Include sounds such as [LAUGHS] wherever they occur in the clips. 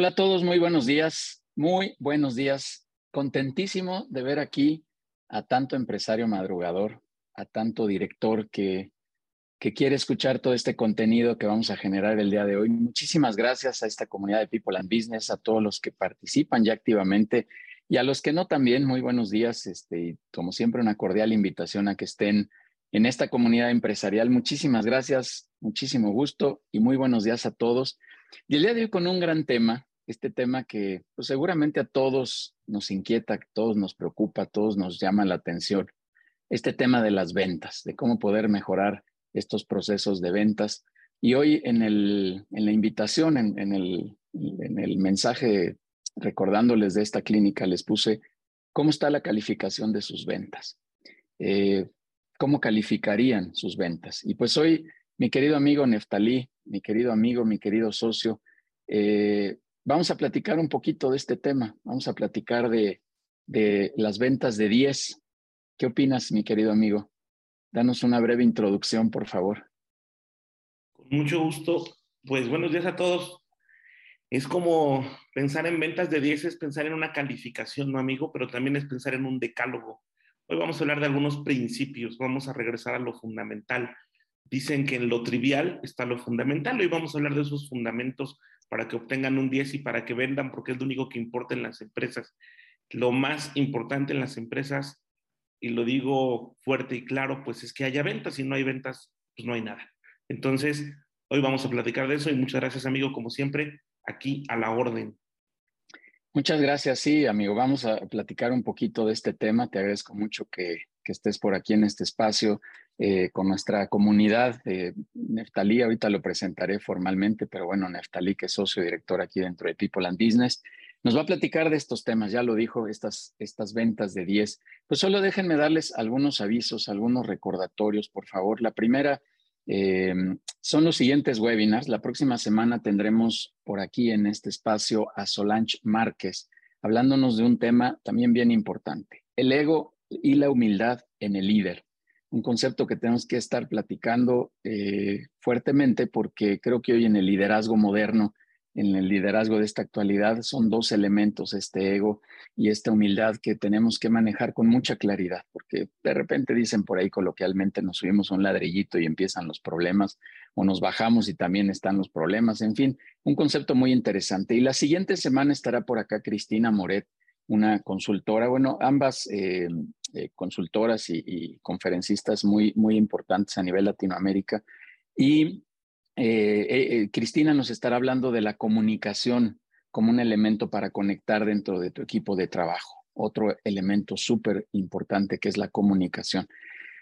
Hola a todos, muy buenos días, muy buenos días. Contentísimo de ver aquí a tanto empresario madrugador, a tanto director que, que quiere escuchar todo este contenido que vamos a generar el día de hoy. Muchísimas gracias a esta comunidad de People and Business, a todos los que participan ya activamente y a los que no también, muy buenos días. Este, y como siempre, una cordial invitación a que estén en esta comunidad empresarial. Muchísimas gracias, muchísimo gusto y muy buenos días a todos. Y el día de hoy con un gran tema, este tema que pues, seguramente a todos nos inquieta, a todos nos preocupa, a todos nos llama la atención, este tema de las ventas, de cómo poder mejorar estos procesos de ventas. Y hoy en, el, en la invitación, en, el, en el mensaje recordándoles de esta clínica, les puse cómo está la calificación de sus ventas. Eh, ¿Cómo calificarían sus ventas? Y pues hoy mi querido amigo Neftalí, mi querido amigo, mi querido socio, eh, vamos a platicar un poquito de este tema. Vamos a platicar de, de las ventas de 10. ¿Qué opinas, mi querido amigo? Danos una breve introducción, por favor. Con mucho gusto. Pues buenos días a todos. Es como pensar en ventas de 10, es pensar en una calificación, ¿no, amigo? Pero también es pensar en un decálogo. Hoy vamos a hablar de algunos principios, vamos a regresar a lo fundamental. Dicen que en lo trivial está lo fundamental. Hoy vamos a hablar de esos fundamentos para que obtengan un 10 y para que vendan, porque es lo único que importa en las empresas. Lo más importante en las empresas, y lo digo fuerte y claro, pues es que haya ventas. Si no hay ventas, pues no hay nada. Entonces, hoy vamos a platicar de eso y muchas gracias, amigo, como siempre, aquí a la orden. Muchas gracias, sí, amigo. Vamos a platicar un poquito de este tema. Te agradezco mucho que, estés por aquí en este espacio eh, con nuestra comunidad. Neftalí, ahorita lo presentaré formalmente, pero bueno, Neftalí, que es socio director aquí dentro de People and Business, nos va a platicar de estos temas. Ya lo dijo, estas, estas ventas de 10. Pues solo déjenme darles algunos avisos, algunos recordatorios, por favor. La primera eh, son los siguientes webinars. La próxima semana tendremos por aquí en este espacio a Solange Márquez, hablándonos de un tema también bien importante, el ego y la humildad en el líder. Un concepto que tenemos que estar platicando eh, fuertemente porque creo que hoy en el liderazgo moderno en el liderazgo de esta actualidad son dos elementos, este ego y esta humildad que tenemos que manejar con mucha claridad, porque de repente dicen por ahí coloquialmente nos subimos un ladrillito y empiezan los problemas, o nos bajamos y también están los problemas, en fin, un concepto muy interesante. Y la siguiente semana estará por acá Cristina Moret, una consultora, bueno, ambas eh, eh, consultoras y, y, conferencistas muy, muy importantes a nivel Latinoamérica. Y eh, eh, eh, Cristina nos estará hablando de la comunicación como un elemento para conectar dentro de tu equipo de trabajo. Otro elemento súper importante que es la comunicación.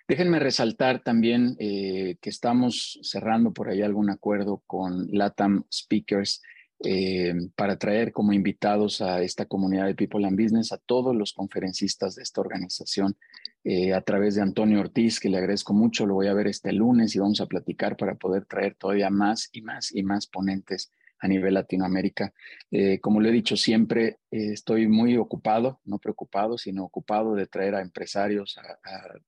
Déjenme resaltar también que estamos cerrando por ahí algún acuerdo con LATAM Speakers eh, para traer como invitados a esta comunidad de People and Business a todos los conferencistas de esta organización eh, a través de Antonio Ortiz, que le agradezco mucho. Lo voy a ver este lunes y vamos a platicar para poder traer todavía más y más y más ponentes a nivel Latinoamérica. Eh, como lo he dicho siempre, eh, estoy muy ocupado, no preocupado, sino ocupado de traer a empresarios, a,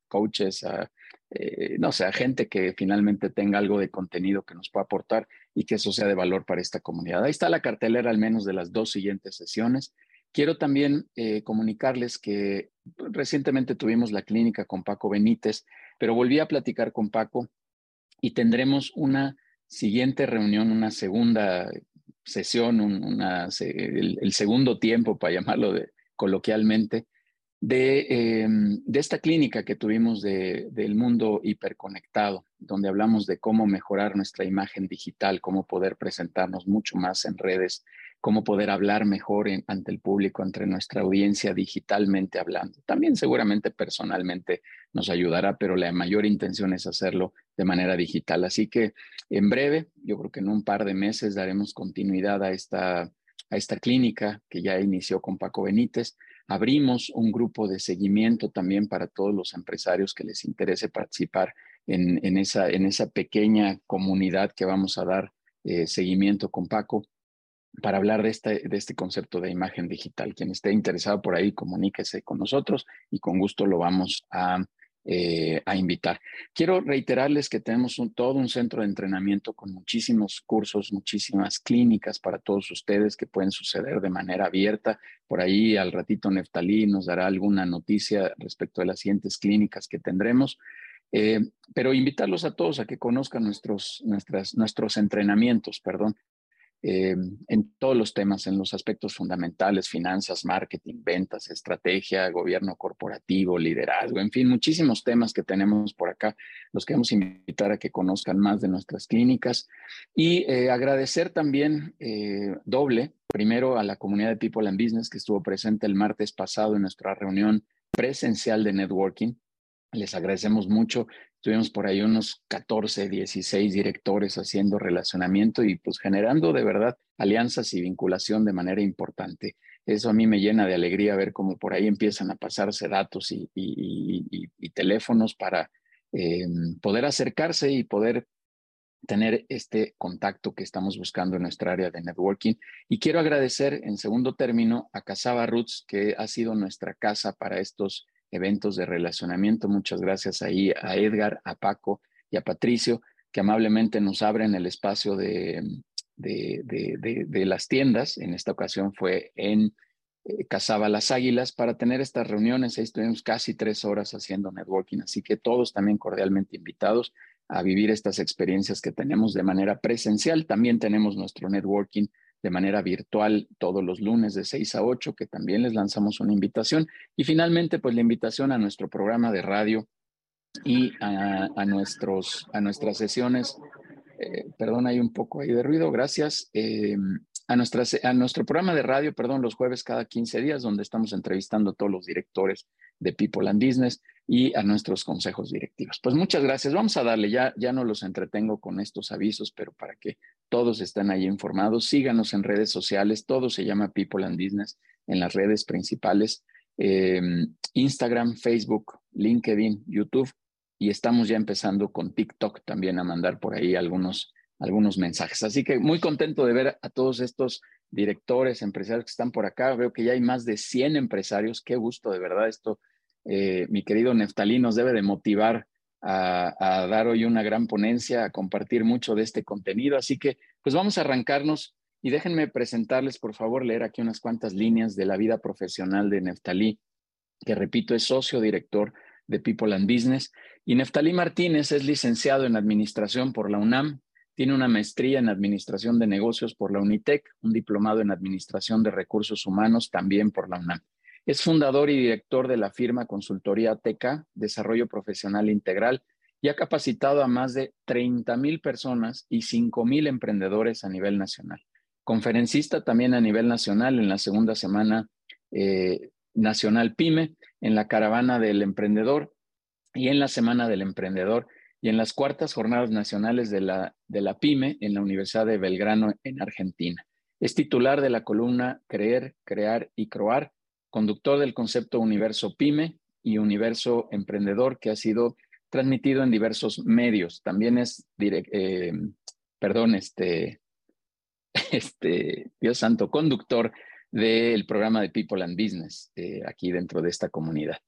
coaches, a, eh, no sé, a gente que finalmente tenga algo de contenido que nos pueda aportar y que eso sea de valor para esta comunidad. Ahí está la cartelera al menos de las dos siguientes sesiones. Quiero también comunicarles que recientemente tuvimos la clínica con Paco Benítez, pero volví a platicar con Paco y tendremos una siguiente reunión, una segunda sesión, el, segundo tiempo, para llamarlo de, coloquialmente, de, em, de, esta clínica que tuvimos de, del mundo hiperconectado, donde hablamos de cómo mejorar nuestra imagen digital, cómo poder presentarnos mucho más en redes, cómo poder hablar mejor ante el público, entre nuestra audiencia digitalmente hablando. También seguramente personalmente nos ayudará, pero la mayor intención es hacerlo de manera digital. Así que en breve, yo creo que en un par de meses daremos continuidad a esta, a esta clínica que ya inició con Paco Benítez. Abrimos un grupo de seguimiento también para todos los empresarios que les interese participar en, en, esa, en esa pequeña comunidad que vamos a dar eh, seguimiento con Paco para hablar de este, de este concepto de imagen digital. Quien esté interesado por ahí, comuníquese con nosotros y con gusto lo vamos a eh, a invitar. Quiero reiterarles que tenemos todo un centro de entrenamiento con muchísimos cursos, muchísimas clínicas para todos ustedes que pueden suceder de manera abierta. Por ahí al ratito Neftalí nos dará alguna noticia respecto de las siguientes clínicas que tendremos. Eh, pero invitarlos a todos a que conozcan nuestros, nuestras, nuestros entrenamientos, perdón, eh, en todos los temas, en los aspectos fundamentales, finanzas, marketing, ventas, estrategia, gobierno corporativo, liderazgo, en fin, muchísimos temas que tenemos por acá. Los queremos invitar a que conozcan más de nuestras clínicas y eh, agradecer también eh, doble, primero a la comunidad de People and Business que estuvo presente el martes pasado en nuestra reunión presencial de networking. Les agradecemos mucho Tuvimos por ahí unos 14, 16 directores haciendo relacionamiento y pues generando de verdad alianzas y vinculación de manera importante. Eso a mí me llena de alegría ver cómo por ahí empiezan a pasarse datos y, teléfonos para eh, poder acercarse y poder tener este contacto que estamos buscando en nuestra área de networking. Y quiero agradecer en segundo término a Casaba Roots, que ha sido nuestra casa para estos eventos de relacionamiento. Muchas gracias ahí a Edgar, a Paco y a Patricio, que amablemente nos abren el espacio de, las tiendas. En esta ocasión fue en eh, Cazaba las Águilas para tener estas reuniones. Ahí estuvimos casi tres horas haciendo networking, así que todos también cordialmente invitados a vivir estas experiencias que tenemos de manera presencial. También tenemos nuestro networking de manera virtual todos los lunes de 6 a 8, que también les lanzamos una invitación. Y finalmente, pues la invitación a nuestro programa de radio y a, nuestros, a nuestras sesiones. Eh, perdón, hay un poco ahí de ruido, gracias. Eh, a, a nuestro programa de radio, perdón, los jueves cada 15 días, donde estamos entrevistando a todos los directores de People and Business y a nuestros consejos directivos. Pues muchas gracias. Vamos a darle, ya, ya no los entretengo con estos avisos, pero para que todos estén ahí informados, síganos en redes sociales, todo se llama People and Business en las redes principales, em, Instagram, Facebook, LinkedIn, YouTube, y estamos ya empezando con TikTok también a mandar por ahí algunos, algunos mensajes. Así que muy contento de ver a todos estos directores, empresarios que están por acá. Veo que ya hay más de 100 empresarios. Qué gusto, de verdad, esto eh, mi querido Neftalí nos debe de motivar a, dar hoy una gran ponencia, a compartir mucho de este contenido. Así que, pues vamos a arrancarnos y déjenme presentarles, por favor, leer aquí unas cuantas líneas de la vida profesional de Neftalí, que repito, es socio director de People and Business. Y Neftalí Martínez es licenciado en Administración por la UNAM, tiene una maestría en Administración de Negocios por la UNITEC, un diplomado en Administración de Recursos Humanos también por la UNAM. Es fundador y director de la firma Consultoría TK, Desarrollo Profesional Integral, y ha capacitado a más de 30 mil personas y 5 mil emprendedores a nivel nacional. Conferencista también a nivel nacional en la segunda semana eh, nacional PYME, en la caravana del emprendedor y en la semana del emprendedor y en las cuartas jornadas nacionales de la, de la PYME en la Universidad de Belgrano en Argentina. Es titular de la columna Creer, Crear y Croar conductor del concepto Universo Pyme y Universo Emprendedor, que ha sido transmitido en diversos medios. También es, eh, perdón, este, [LAUGHS] este, Dios santo, conductor del programa de People and Business eh, aquí dentro de esta comunidad.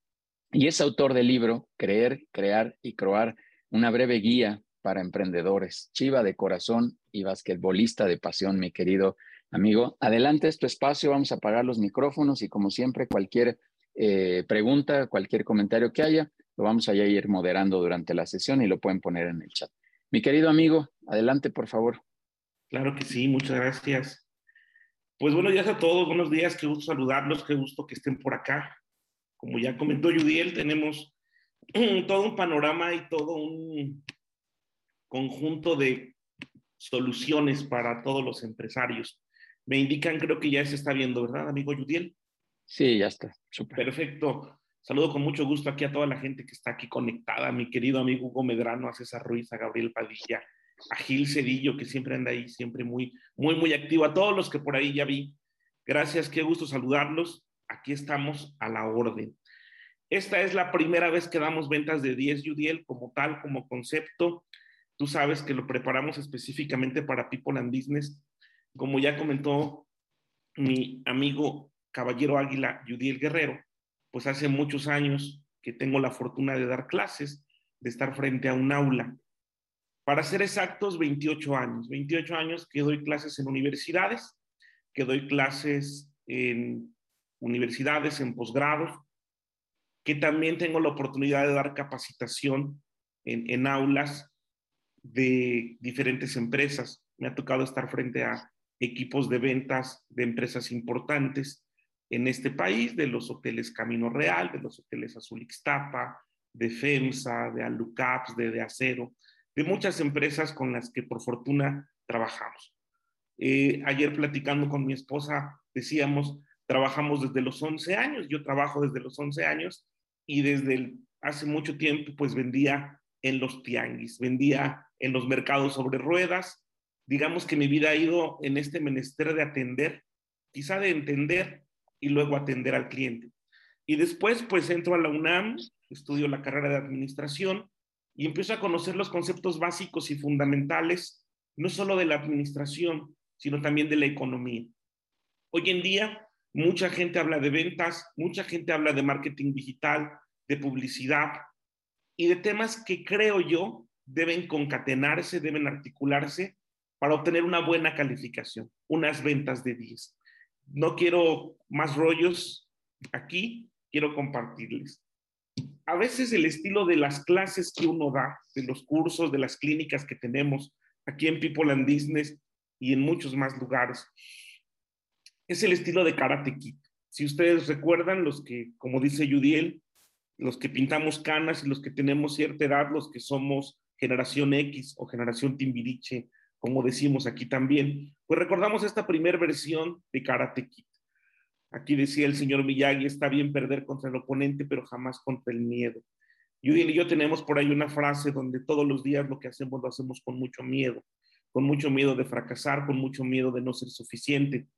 Y es autor del libro Creer, Crear y Croar, una breve guía para emprendedores, chiva de corazón y basquetbolista de pasión, mi querido amigo. Adelante este espacio, vamos a apagar los micrófonos y como siempre, cualquier eh, pregunta, cualquier comentario que haya, lo vamos a ir moderando durante la sesión y lo pueden poner en el chat. Mi querido amigo, adelante, por favor. Claro que sí, muchas gracias. Pues buenos días a todos, buenos días, qué gusto saludarlos, qué gusto que estén por acá. Como ya comentó Judiel, tenemos [CLEARS THROAT] todo un panorama y todo un conjunto de soluciones para todos los empresarios me indican, creo que ya se está viendo, ¿verdad, amigo Yudiel? Sí, ya está. Super. Perfecto. Saludo con mucho gusto aquí a toda la gente que está aquí conectada, a mi querido amigo Hugo Medrano, a César Ruiz, a Gabriel Padilla, a Gil Cedillo, que siempre anda ahí, siempre muy, muy, muy activo, a todos los que por ahí ya vi. Gracias, qué gusto saludarlos. Aquí estamos a la orden. Esta es la primera vez que damos ventas de 10 Yudiel como tal, como concepto. Tú sabes que lo preparamos específicamente para People and Business como ya comentó mi amigo Caballero Águila, Yudiel Guerrero, pues hace muchos años que tengo la fortuna de dar clases, de estar frente a un aula. Para ser exactos, 28 años. 28 años que doy clases en universidades, que doy clases en universidades, en posgrados, que también tengo la oportunidad de dar capacitación en, en aulas de diferentes empresas. Me ha tocado estar frente a equipos de ventas de empresas importantes en este país, de los hoteles Camino Real, de los hoteles Azul Ixtapa, de FEMSA, de Alucaps, de, de Acero, de muchas empresas con las que por fortuna trabajamos. Eh, ayer platicando con mi esposa decíamos, trabajamos desde los 11 años, yo trabajo desde los 11 años y desde hace mucho tiempo pues vendía en los tianguis, vendía en los mercados sobre ruedas. Digamos que mi vida ha ido en este menester de atender, quizá de entender y luego atender al cliente. Y después pues entro a la UNAM, estudio la carrera de administración y empiezo a conocer los conceptos básicos y fundamentales, no solo de la administración, sino también de la economía. Hoy en día, mucha gente habla de ventas, mucha gente habla de marketing digital, de publicidad y de temas que creo yo deben concatenarse, deben articularse para obtener una buena calificación, unas ventas de 10. No quiero más rollos aquí, quiero compartirles. A veces el estilo de las clases que uno da, de los cursos, de las clínicas que tenemos aquí en People and Business y en muchos más lugares, es el estilo de Karate Kid. Si ustedes recuerdan, los que, como dice Yudiel, los que pintamos canas y los que tenemos cierta edad, los que somos generación X o generación Timbiriche, como decimos aquí también, pues recordamos esta primera versión de Karate Kid. Aquí decía el señor Miyagi, está bien perder contra el oponente, pero jamás contra el miedo. Yudiel y yo tenemos por ahí una frase donde todos los días lo que hacemos lo hacemos con mucho miedo, con mucho miedo de fracasar, con mucho miedo de no ser suficiente.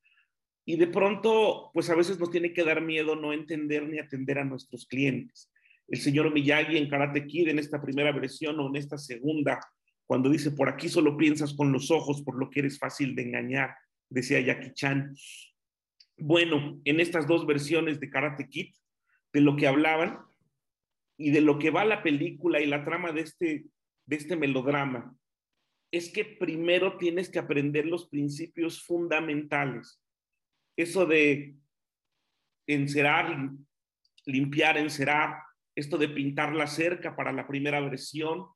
Y de pronto, pues a veces nos tiene que dar miedo no entender ni atender a nuestros clientes. El señor Miyagi en Karate Kid, en esta primera versión o en esta segunda, cuando dice, por aquí solo piensas con los ojos, por lo que eres fácil de engañar, decía Jackie Chan. Bueno, en estas dos versiones de Karate Kid, de lo que hablaban y de lo que va la película y la trama de este, de este melodrama, es que primero tienes que aprender los principios fundamentales eso de encerar, limpiar, encerar, esto de pintar la cerca para la primera versión,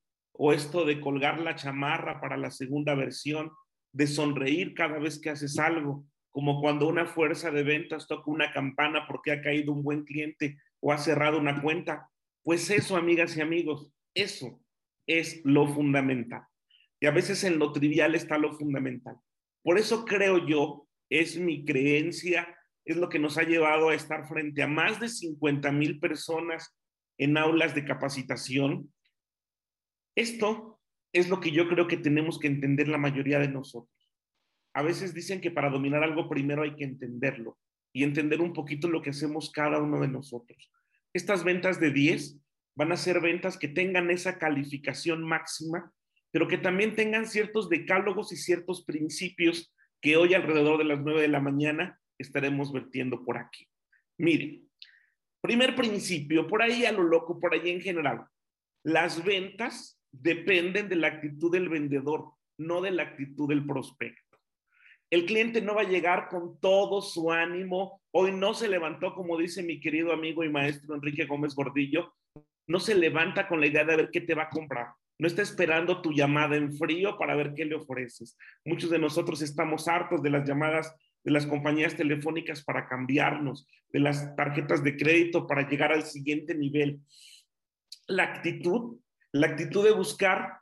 o esto de colgar la chamarra para la segunda versión, de sonreír cada vez que haces algo, como cuando una fuerza de ventas toca una campana porque ha caído un buen cliente o ha cerrado una cuenta. Pues eso, amigas y amigos, eso es lo fundamental. Y a veces en lo trivial está lo fundamental. Por eso creo yo es mi creencia, es lo que nos ha llevado a estar frente a más de 50 mil personas en aulas de capacitación. Esto es lo que yo creo que tenemos que entender la mayoría de nosotros. A veces dicen que para dominar algo primero hay que entenderlo y entender un poquito lo que hacemos cada uno de nosotros. Estas ventas de 10 van a ser ventas que tengan esa calificación máxima, pero que también tengan ciertos decálogos y ciertos principios que hoy alrededor de las 9 de la mañana estaremos vertiendo por aquí. Mire, primer principio, por ahí a lo loco, por ahí en general, las ventas dependen de la actitud del vendedor, no de la actitud del prospecto. El cliente no va a llegar con todo su ánimo. Hoy no se levantó, como dice mi querido amigo y maestro Enrique Gómez Gordillo, no se levanta con la idea de ver qué te va a comprar no está esperando tu llamada en frío para ver qué le ofreces. Muchos de nosotros estamos hartos de las llamadas de las compañías telefónicas para cambiarnos, de las tarjetas de crédito para llegar al siguiente nivel. La actitud, la actitud de buscar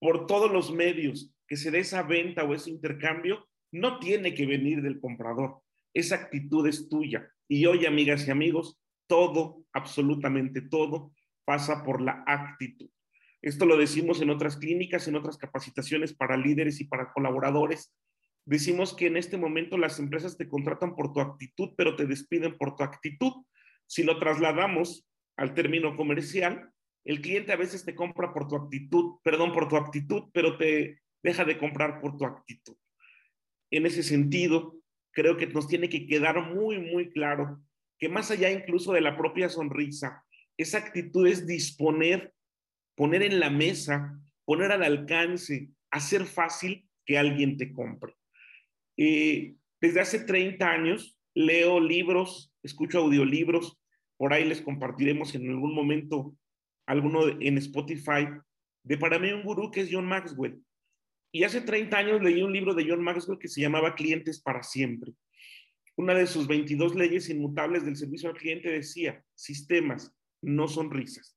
por todos los medios que se dé esa venta o ese intercambio, no tiene que venir del comprador. Esa actitud es tuya. Y hoy, amigas y amigos, todo, absolutamente todo, pasa por la actitud. Esto lo decimos en otras clínicas, en otras capacitaciones para líderes y para colaboradores. Decimos que en este momento las empresas te contratan por tu actitud, pero te despiden por tu actitud. Si lo trasladamos al término comercial, el cliente a veces te compra por tu actitud, perdón, por tu actitud, pero te deja de comprar por tu actitud. En ese sentido, creo que nos tiene que quedar muy, muy claro que más allá incluso de la propia sonrisa, Esa actitud es disponer, poner en la mesa, poner al alcance, hacer fácil que alguien te compre. Eh, desde hace 30 años leo libros, escucho audiolibros, por ahí les compartiremos en algún momento alguno en Spotify, de para mí un gurú que es John Maxwell. Y hace 30 años leí un libro de John Maxwell que se llamaba Clientes para siempre. Una de sus 22 leyes inmutables del servicio al cliente decía, sistemas, no sonrisas.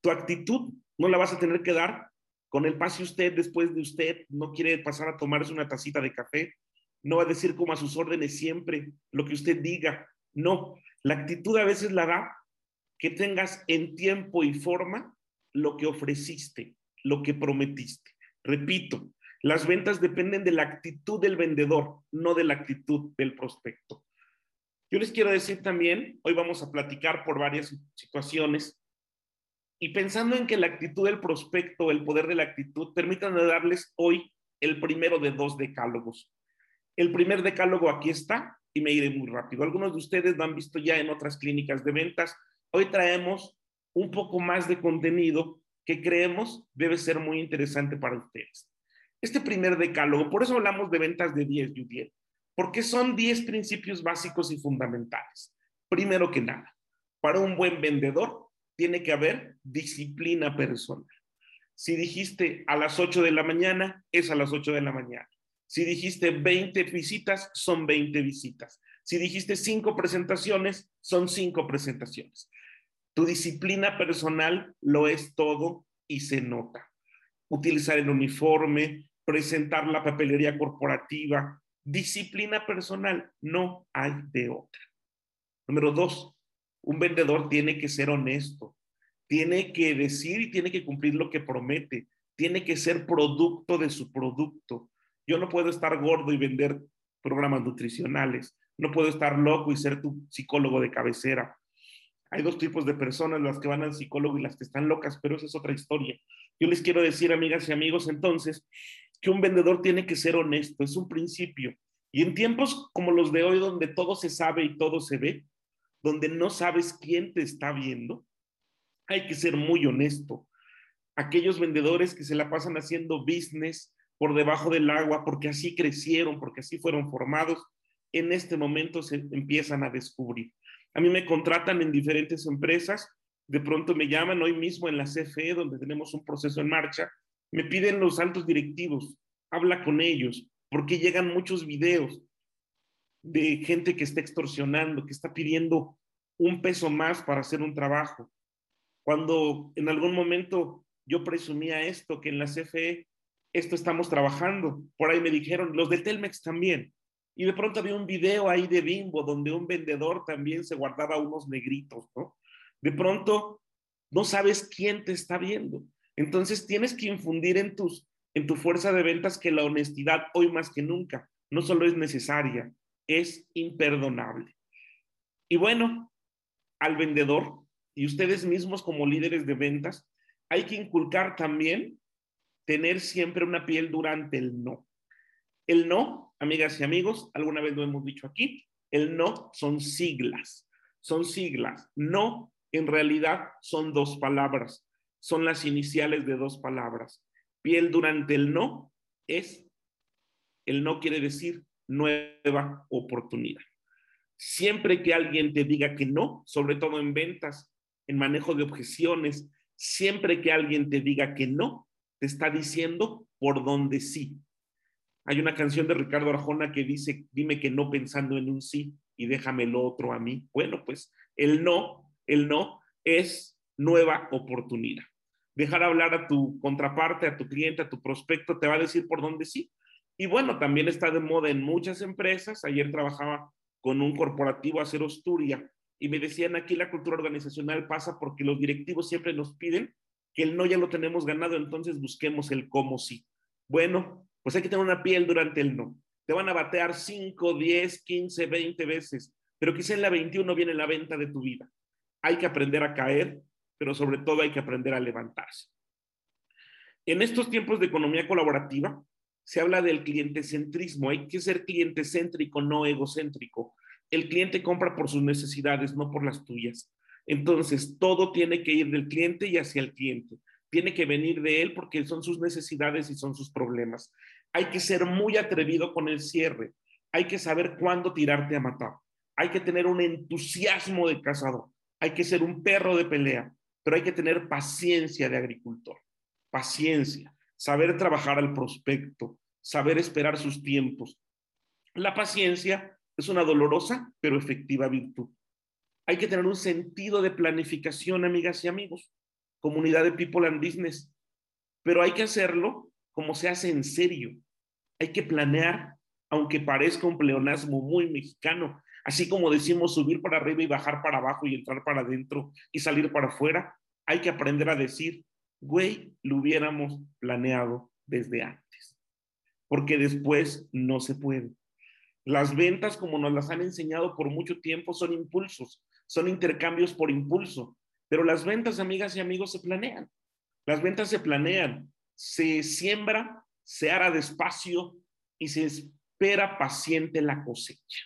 Tu actitud no la vas a tener que dar con el pase usted después de usted, no quiere pasar a tomarse una tacita de café, no va a decir como a sus órdenes siempre lo que usted diga. No, la actitud a veces la da que tengas en tiempo y forma lo que ofreciste, lo que prometiste. Repito, las ventas dependen de la actitud del vendedor, no de la actitud del prospecto. Yo les quiero decir también, hoy vamos a platicar por varias situaciones y pensando en que la actitud del prospecto, el poder de la actitud, permítanme darles hoy el primero de dos decálogos. El primer decálogo aquí está y me iré muy rápido. Algunos de ustedes lo han visto ya en otras clínicas de ventas. Hoy traemos un poco más de contenido que creemos debe ser muy interesante para ustedes. Este primer decálogo, por eso hablamos de ventas de 10 y 10, porque son 10 principios básicos y fundamentales. Primero que nada, para un buen vendedor, tiene que haber disciplina personal. Si dijiste a las 8 de la mañana, es a las 8 de la mañana. Si dijiste 20 visitas, son 20 visitas. Si dijiste 5 presentaciones, son 5 presentaciones. Tu disciplina personal lo es todo y se nota. Utilizar el uniforme, presentar la papelería corporativa, disciplina personal, no hay de otra. Número dos, un vendedor tiene que ser honesto, tiene que decir y tiene que cumplir lo que promete, tiene que ser producto de su producto. Yo no puedo estar gordo y vender programas nutricionales, no puedo estar loco y ser tu psicólogo de cabecera. Hay dos tipos de personas, las que van al psicólogo y las que están locas, pero esa es otra historia. Yo les quiero decir, amigas y amigos, entonces, que un vendedor tiene que ser honesto, es un principio. Y en tiempos como los de hoy, donde todo se sabe y todo se ve, donde no sabes quién te está viendo, hay que ser muy honesto. Aquellos vendedores que se la pasan haciendo business por debajo del agua, porque así crecieron, porque así fueron formados, en este momento se empiezan a descubrir. A mí me contratan en diferentes empresas, de pronto me llaman hoy mismo en la CFE, donde tenemos un proceso en marcha, me piden los altos directivos, habla con ellos, porque llegan muchos videos, de gente que está extorsionando, que está pidiendo un peso más para hacer un trabajo. Cuando en algún momento yo presumía esto, que en la CFE esto estamos trabajando, por ahí me dijeron, los de Telmex también. Y de pronto había un video ahí de Bimbo donde un vendedor también se guardaba unos negritos, ¿no? De pronto no sabes quién te está viendo. Entonces tienes que infundir en tus en tu fuerza de ventas que la honestidad hoy más que nunca no solo es necesaria, es imperdonable. Y bueno, al vendedor y ustedes mismos como líderes de ventas, hay que inculcar también tener siempre una piel durante el no. El no, amigas y amigos, alguna vez lo hemos dicho aquí, el no son siglas, son siglas. No, en realidad, son dos palabras, son las iniciales de dos palabras. Piel durante el no es, el no quiere decir nueva oportunidad. Siempre que alguien te diga que no, sobre todo en ventas, en manejo de objeciones, siempre que alguien te diga que no, te está diciendo por dónde sí. Hay una canción de Ricardo Arjona que dice, dime que no pensando en un sí y déjame lo otro a mí. Bueno, pues el no, el no es nueva oportunidad. Dejar hablar a tu contraparte, a tu cliente, a tu prospecto, te va a decir por dónde sí y bueno, también está de moda en muchas empresas. Ayer trabajaba con un corporativo Acero Asturia y me decían aquí la cultura organizacional pasa porque los directivos siempre nos piden que el no ya lo tenemos ganado, entonces busquemos el cómo sí. Bueno, pues hay que tener una piel durante el no. Te van a batear 5, 10, 15, 20 veces, pero quizá en la 21 viene la venta de tu vida. Hay que aprender a caer, pero sobre todo hay que aprender a levantarse. En estos tiempos de economía colaborativa, se habla del cliente centrismo. Hay que ser cliente céntrico, no egocéntrico. El cliente compra por sus necesidades, no por las tuyas. Entonces, todo tiene que ir del cliente y hacia el cliente. Tiene que venir de él porque son sus necesidades y son sus problemas. Hay que ser muy atrevido con el cierre. Hay que saber cuándo tirarte a matar. Hay que tener un entusiasmo de cazador. Hay que ser un perro de pelea, pero hay que tener paciencia de agricultor. Paciencia, saber trabajar al prospecto, saber esperar sus tiempos. La paciencia es una dolorosa pero efectiva virtud. Hay que tener un sentido de planificación, amigas y amigos, comunidad de People and Business, pero hay que hacerlo como se hace en serio. Hay que planear, aunque parezca un pleonasmo muy mexicano, así como decimos subir para arriba y bajar para abajo y entrar para adentro y salir para afuera, hay que aprender a decir, güey, lo hubiéramos planeado desde antes, porque después no se puede. Las ventas, como nos las han enseñado por mucho tiempo, son impulsos, son intercambios por impulso, pero las ventas, amigas y amigos, se planean. Las ventas se planean, se siembra, se hará despacio y se espera paciente la cosecha.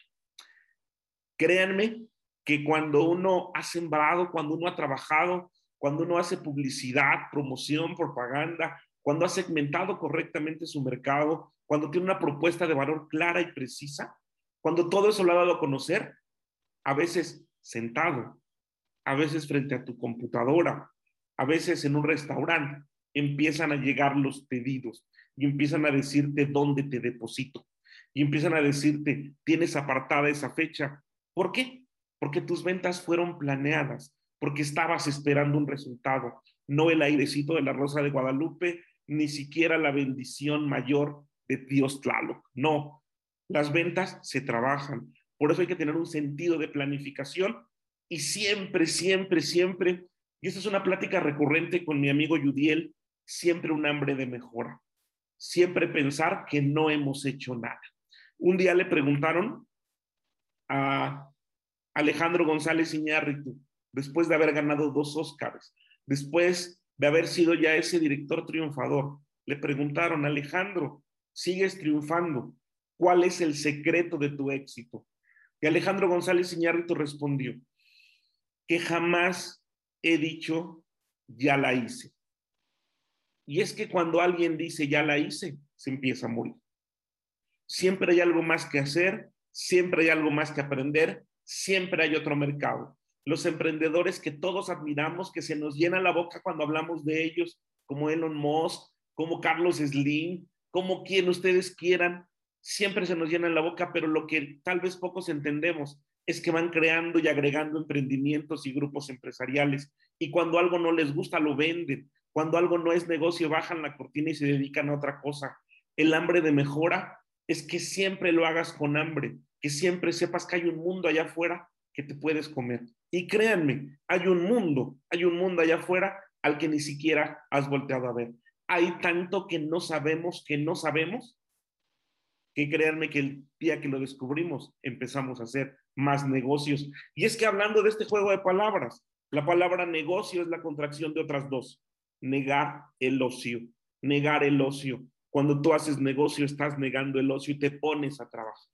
Créanme que cuando uno ha sembrado, cuando uno ha trabajado, cuando uno hace publicidad, promoción, propaganda, cuando ha segmentado correctamente su mercado, cuando tiene una propuesta de valor clara y precisa, cuando todo eso lo ha dado a conocer, a veces sentado, a veces frente a tu computadora, a veces en un restaurante, empiezan a llegar los pedidos y empiezan a decirte dónde te deposito y empiezan a decirte, tienes apartada esa fecha. ¿Por qué? Porque tus ventas fueron planeadas, porque estabas esperando un resultado, no el airecito de la Rosa de Guadalupe, ni siquiera la bendición mayor de Dios Tlaloc. No, las ventas se trabajan. Por eso hay que tener un sentido de planificación y siempre, siempre, siempre, y esta es una plática recurrente con mi amigo Yudiel, siempre un hambre de mejora. Siempre pensar que no hemos hecho nada. Un día le preguntaron a Alejandro González Iñárritu, después de haber ganado dos Óscares, después de haber sido ya ese director triunfador, le preguntaron, Alejandro, sigues triunfando, ¿cuál es el secreto de tu éxito? Y Alejandro González Iñárritu respondió, que jamás he dicho, ya la hice. Y es que cuando alguien dice, ya la hice, se empieza a morir. Siempre hay algo más que hacer, siempre hay algo más que aprender, siempre hay otro mercado. Los emprendedores que todos admiramos, que se nos llena la boca cuando hablamos de ellos, como Elon Musk, como Carlos Slim, como quien ustedes quieran, siempre se nos llena la boca, pero lo que tal vez pocos entendemos es que van creando y agregando emprendimientos y grupos empresariales. Y cuando algo no les gusta lo venden, cuando algo no es negocio bajan la cortina y se dedican a otra cosa. El hambre de mejora es que siempre lo hagas con hambre, que siempre sepas que hay un mundo allá afuera que te puedes comer. Y créanme, hay un mundo, hay un mundo allá afuera al que ni siquiera has volteado a ver. Hay tanto que no sabemos, que no sabemos, que créanme que el día que lo descubrimos empezamos a hacer más negocios. Y es que hablando de este juego de palabras, la palabra negocio es la contracción de otras dos. Negar el ocio, negar el ocio. Cuando tú haces negocio, estás negando el ocio y te pones a trabajar.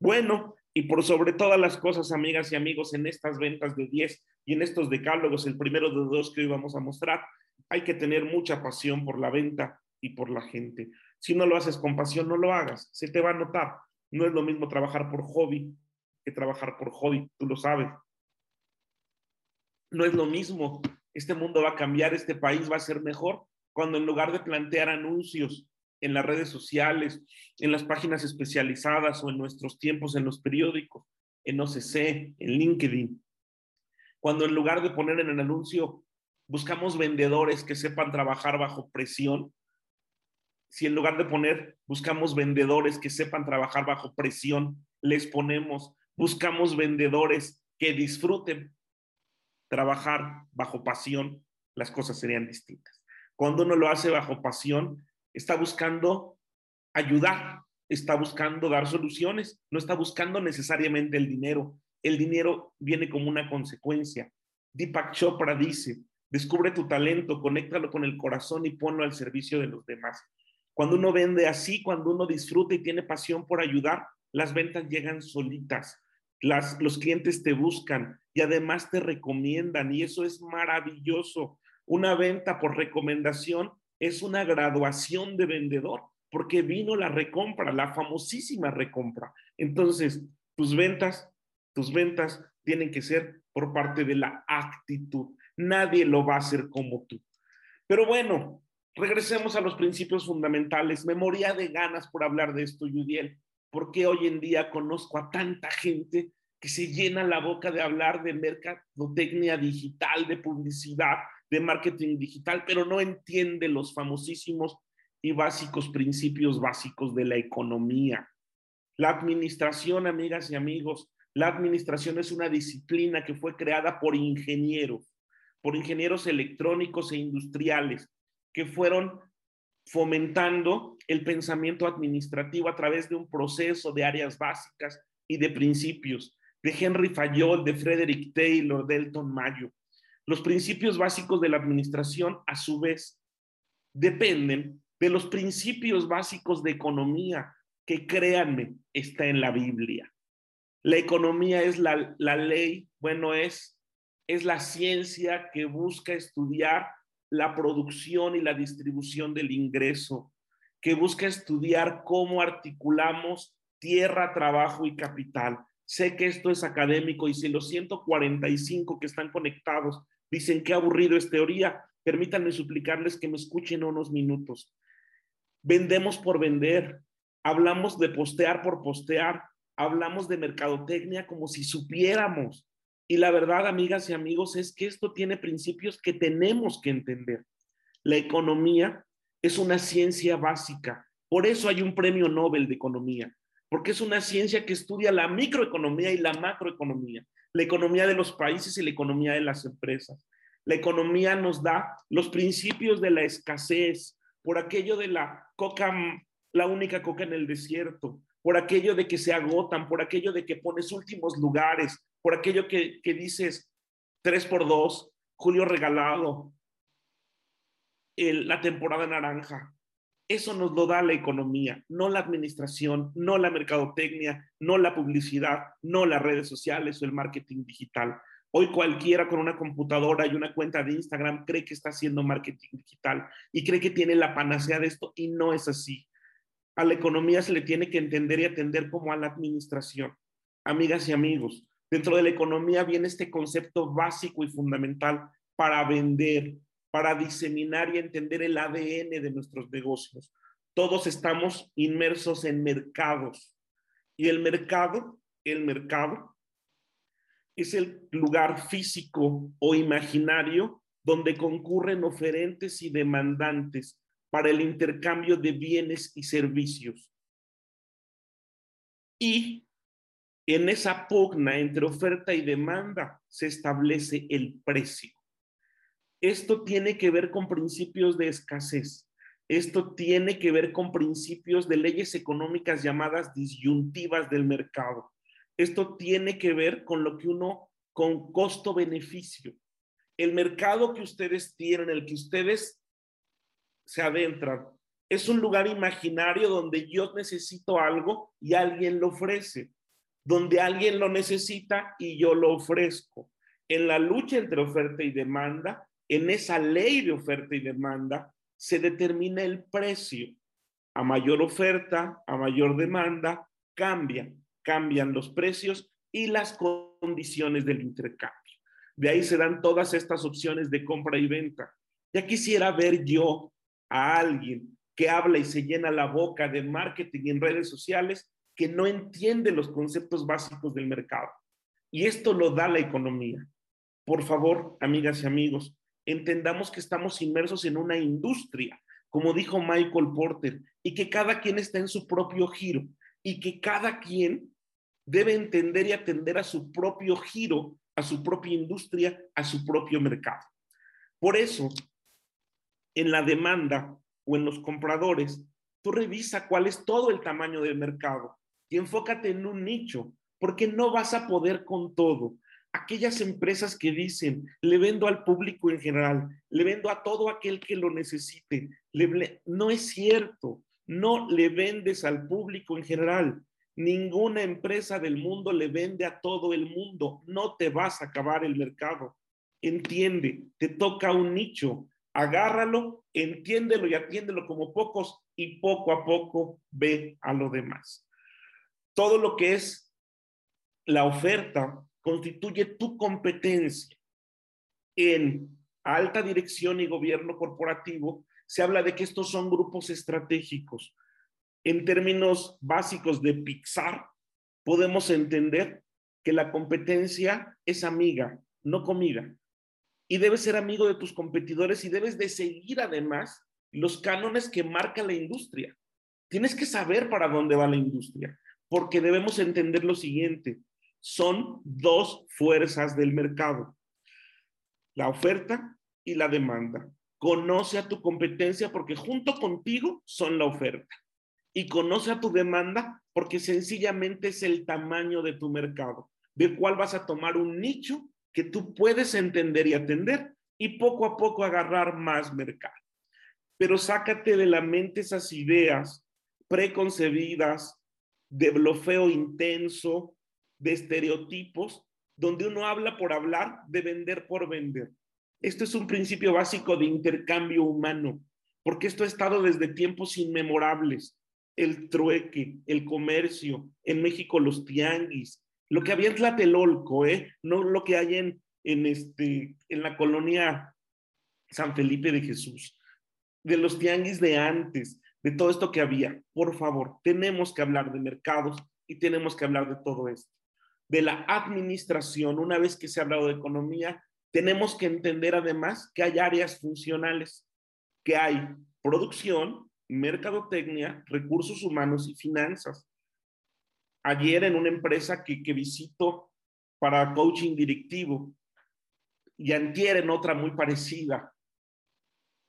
Bueno, y por sobre todas las cosas, amigas y amigos, en estas ventas de 10 y en estos decálogos, el primero de dos que hoy vamos a mostrar, hay que tener mucha pasión por la venta y por la gente. Si no lo haces con pasión, no lo hagas, se te va a notar. No es lo mismo trabajar por hobby que trabajar por hobby, tú lo sabes. No es lo mismo, este mundo va a cambiar, este país va a ser mejor cuando en lugar de plantear anuncios en las redes sociales, en las páginas especializadas o en nuestros tiempos en los periódicos, en OCC, en LinkedIn. Cuando en lugar de poner en el anuncio, buscamos vendedores que sepan trabajar bajo presión, si en lugar de poner, buscamos vendedores que sepan trabajar bajo presión, les ponemos, buscamos vendedores que disfruten trabajar bajo pasión, las cosas serían distintas. Cuando uno lo hace bajo pasión, está buscando ayudar, está buscando dar soluciones, no está buscando necesariamente el dinero. El dinero viene como una consecuencia. Deepak Chopra dice, descubre tu talento, conéctalo con el corazón y ponlo al servicio de los demás. Cuando uno vende así, cuando uno disfruta y tiene pasión por ayudar, las ventas llegan solitas. Las, los clientes te buscan y además te recomiendan y eso es maravilloso. Una venta por recomendación es una graduación de vendedor porque vino la recompra, la famosísima recompra. Entonces, tus ventas, tus ventas tienen que ser por parte de la actitud. Nadie lo va a hacer como tú. Pero bueno, regresemos a los principios fundamentales. Me moría de ganas por hablar de esto, Yudiel, porque hoy en día conozco a tanta gente que se llena la boca de hablar de mercadotecnia digital, de publicidad, de marketing digital, pero no entiende los famosísimos y básicos principios básicos de la economía. La administración, amigas y amigos, la administración es una disciplina que fue creada por ingenieros, por ingenieros electrónicos e industriales, que fueron fomentando el pensamiento administrativo a través de un proceso de áreas básicas y de principios, de Henry Fayol, de Frederick Taylor, de Elton Mayo. Los principios básicos de la administración, a su vez, dependen de los principios básicos de economía, que créanme, está en la Biblia. La economía es la, la ley, bueno, es, es la ciencia que busca estudiar la producción y la distribución del ingreso, que busca estudiar cómo articulamos tierra, trabajo y capital. Sé que esto es académico y si los 145 que están conectados dicen que aburrido es teoría, permítanme suplicarles que me escuchen unos minutos. Vendemos por vender, hablamos de postear por postear, hablamos de mercadotecnia como si supiéramos. Y la verdad, amigas y amigos, es que esto tiene principios que tenemos que entender. La economía es una ciencia básica. Por eso hay un premio Nobel de Economía, porque es una ciencia que estudia la microeconomía y la macroeconomía, la economía de los países y la economía de las empresas. La economía nos da los principios de la escasez, por aquello de la coca, la única coca en el desierto, por aquello de que se agotan, por aquello de que pones últimos lugares, por aquello que, dices tres por dos, Julio regalado, la temporada naranja. Eso nos lo da la economía, no la administración, no la mercadotecnia, no la publicidad, no las redes sociales o el marketing digital. Hoy cualquiera con una computadora y una cuenta de Instagram cree que está haciendo marketing digital y cree que tiene la panacea de esto y no es así. A la economía se le tiene que entender y atender como a la administración. Amigas y amigos, dentro de la economía viene este concepto básico y fundamental para vender, para diseminar y entender el ADN de nuestros negocios. Todos estamos inmersos en mercados y el mercado, el mercado es el lugar físico o imaginario donde concurren oferentes y demandantes para el intercambio de bienes y servicios. Y en esa pugna entre oferta y demanda se establece el precio. Esto tiene que ver con principios de escasez. Esto tiene que ver con principios de leyes económicas llamadas disyuntivas del mercado. Esto tiene que ver con lo que uno, con costo-beneficio. El mercado que ustedes tienen, el que ustedes se adentran, es un lugar imaginario donde yo necesito algo y alguien lo ofrece, donde alguien lo necesita y yo lo ofrezco. En la lucha entre oferta y demanda, en esa ley de oferta y demanda, se determina el precio. A mayor oferta, a mayor demanda, cambia cambian los precios y las condiciones del intercambio. De ahí se dan todas estas opciones de compra y venta. Ya quisiera ver yo a alguien que habla y se llena la boca de marketing en redes sociales que no entiende los conceptos básicos del mercado. Y esto lo da la economía. Por favor, amigas y amigos, entendamos que estamos inmersos en una industria, como dijo Michael Porter, y que cada quien está en su propio giro y que cada quien debe entender y atender a su propio giro, a su propia industria, a su propio mercado. Por eso, en la demanda o en los compradores, tú revisa cuál es todo el tamaño del mercado y enfócate en un nicho, porque no vas a poder con todo. Aquellas empresas que dicen, le vendo al público en general, le vendo a todo aquel que lo necesite, no es cierto, no le vendes al público en general, Ninguna empresa del mundo le vende a todo el mundo. No te vas a acabar el mercado. Entiende, te toca un nicho. Agárralo, entiéndelo y atiéndelo como pocos y poco a poco ve a lo demás. Todo lo que es la oferta constituye tu competencia. En alta dirección y gobierno corporativo se habla de que estos son grupos estratégicos. En términos básicos de Pixar, podemos entender que la competencia es amiga, no comida. Y debes ser amigo de tus competidores y debes de seguir además los cánones que marca la industria. Tienes que saber para dónde va la industria, porque debemos entender lo siguiente son dos fuerzas del mercado, la oferta y la demanda. Conoce a tu competencia porque junto contigo son la oferta y conoce a tu demanda porque sencillamente es el tamaño de tu mercado, del cual vas a tomar un nicho que tú puedes entender y atender y poco a poco agarrar más mercado. Pero sácate de la mente esas ideas preconcebidas de blofeo intenso, de estereotipos donde uno habla por hablar, de vender por vender. Esto es un principio básico de intercambio humano, porque esto ha estado desde tiempos inmemorables. El trueque, el comercio, en México los tianguis, lo que había en Tlatelolco, ¿eh? no lo que hay en, en, este, en la colonia San Felipe de Jesús, de los tianguis de antes, de todo esto que había. Por favor, tenemos que hablar de mercados y tenemos que hablar de todo esto de la administración, una vez que se ha hablado de economía, tenemos que entender además que hay áreas funcionales, que hay producción, mercadotecnia, recursos humanos y finanzas. Ayer en una empresa que, que visito para coaching directivo y antier en otra muy parecida,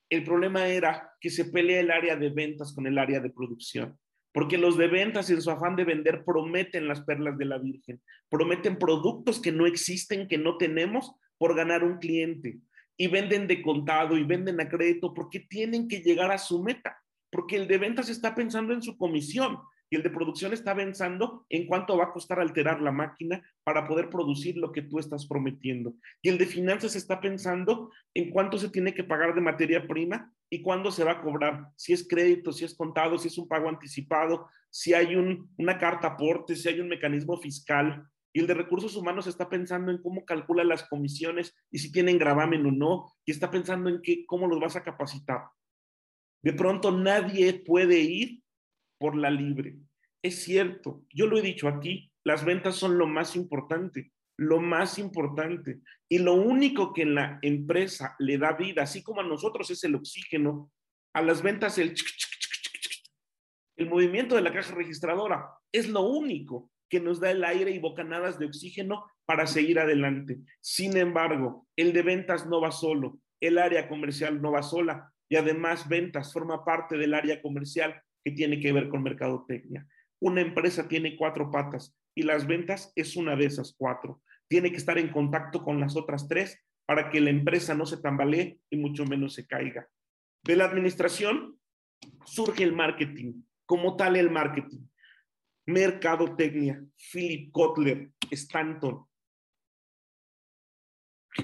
el problema era que se pelea el área de ventas con el área de producción. Porque los de ventas en su afán de vender prometen las perlas de la Virgen, prometen productos que no existen, que no tenemos por ganar un cliente y venden de contado y venden a crédito porque tienen que llegar a su meta, porque el de ventas está pensando en su comisión y el de producción está pensando en cuánto va a costar alterar la máquina para poder producir lo que tú estás prometiendo. Y el de finanzas está pensando en cuánto se tiene que pagar de materia prima y cuándo se va a cobrar, si es crédito, si es contado, si es un pago anticipado, si hay una carta aporte, si hay un mecanismo fiscal. Y el de recursos humanos está pensando en cómo calcula las comisiones y si tienen gravamen o no, y está pensando en qué, cómo los vas a capacitar. De pronto nadie puede ir por la libre. Es cierto, yo lo he dicho aquí, las ventas son lo más importante, lo más importante. Y lo único que en la empresa le da vida, así como a nosotros es el oxígeno, a las ventas el, el movimiento de la caja registradora es lo único que nos da el aire y bocanadas de oxígeno para seguir adelante. Sin embargo, el de ventas no va solo, el área comercial no va sola y además ventas forma parte del área comercial que tiene que ver con mercadotecnia. Una empresa tiene cuatro patas y las ventas es una de esas cuatro. Tiene que estar en contacto con las otras tres para que la empresa no se tambalee y mucho menos se caiga. De la administración surge el marketing, como tal el marketing. Mercadotecnia, Philip Kotler, Stanton.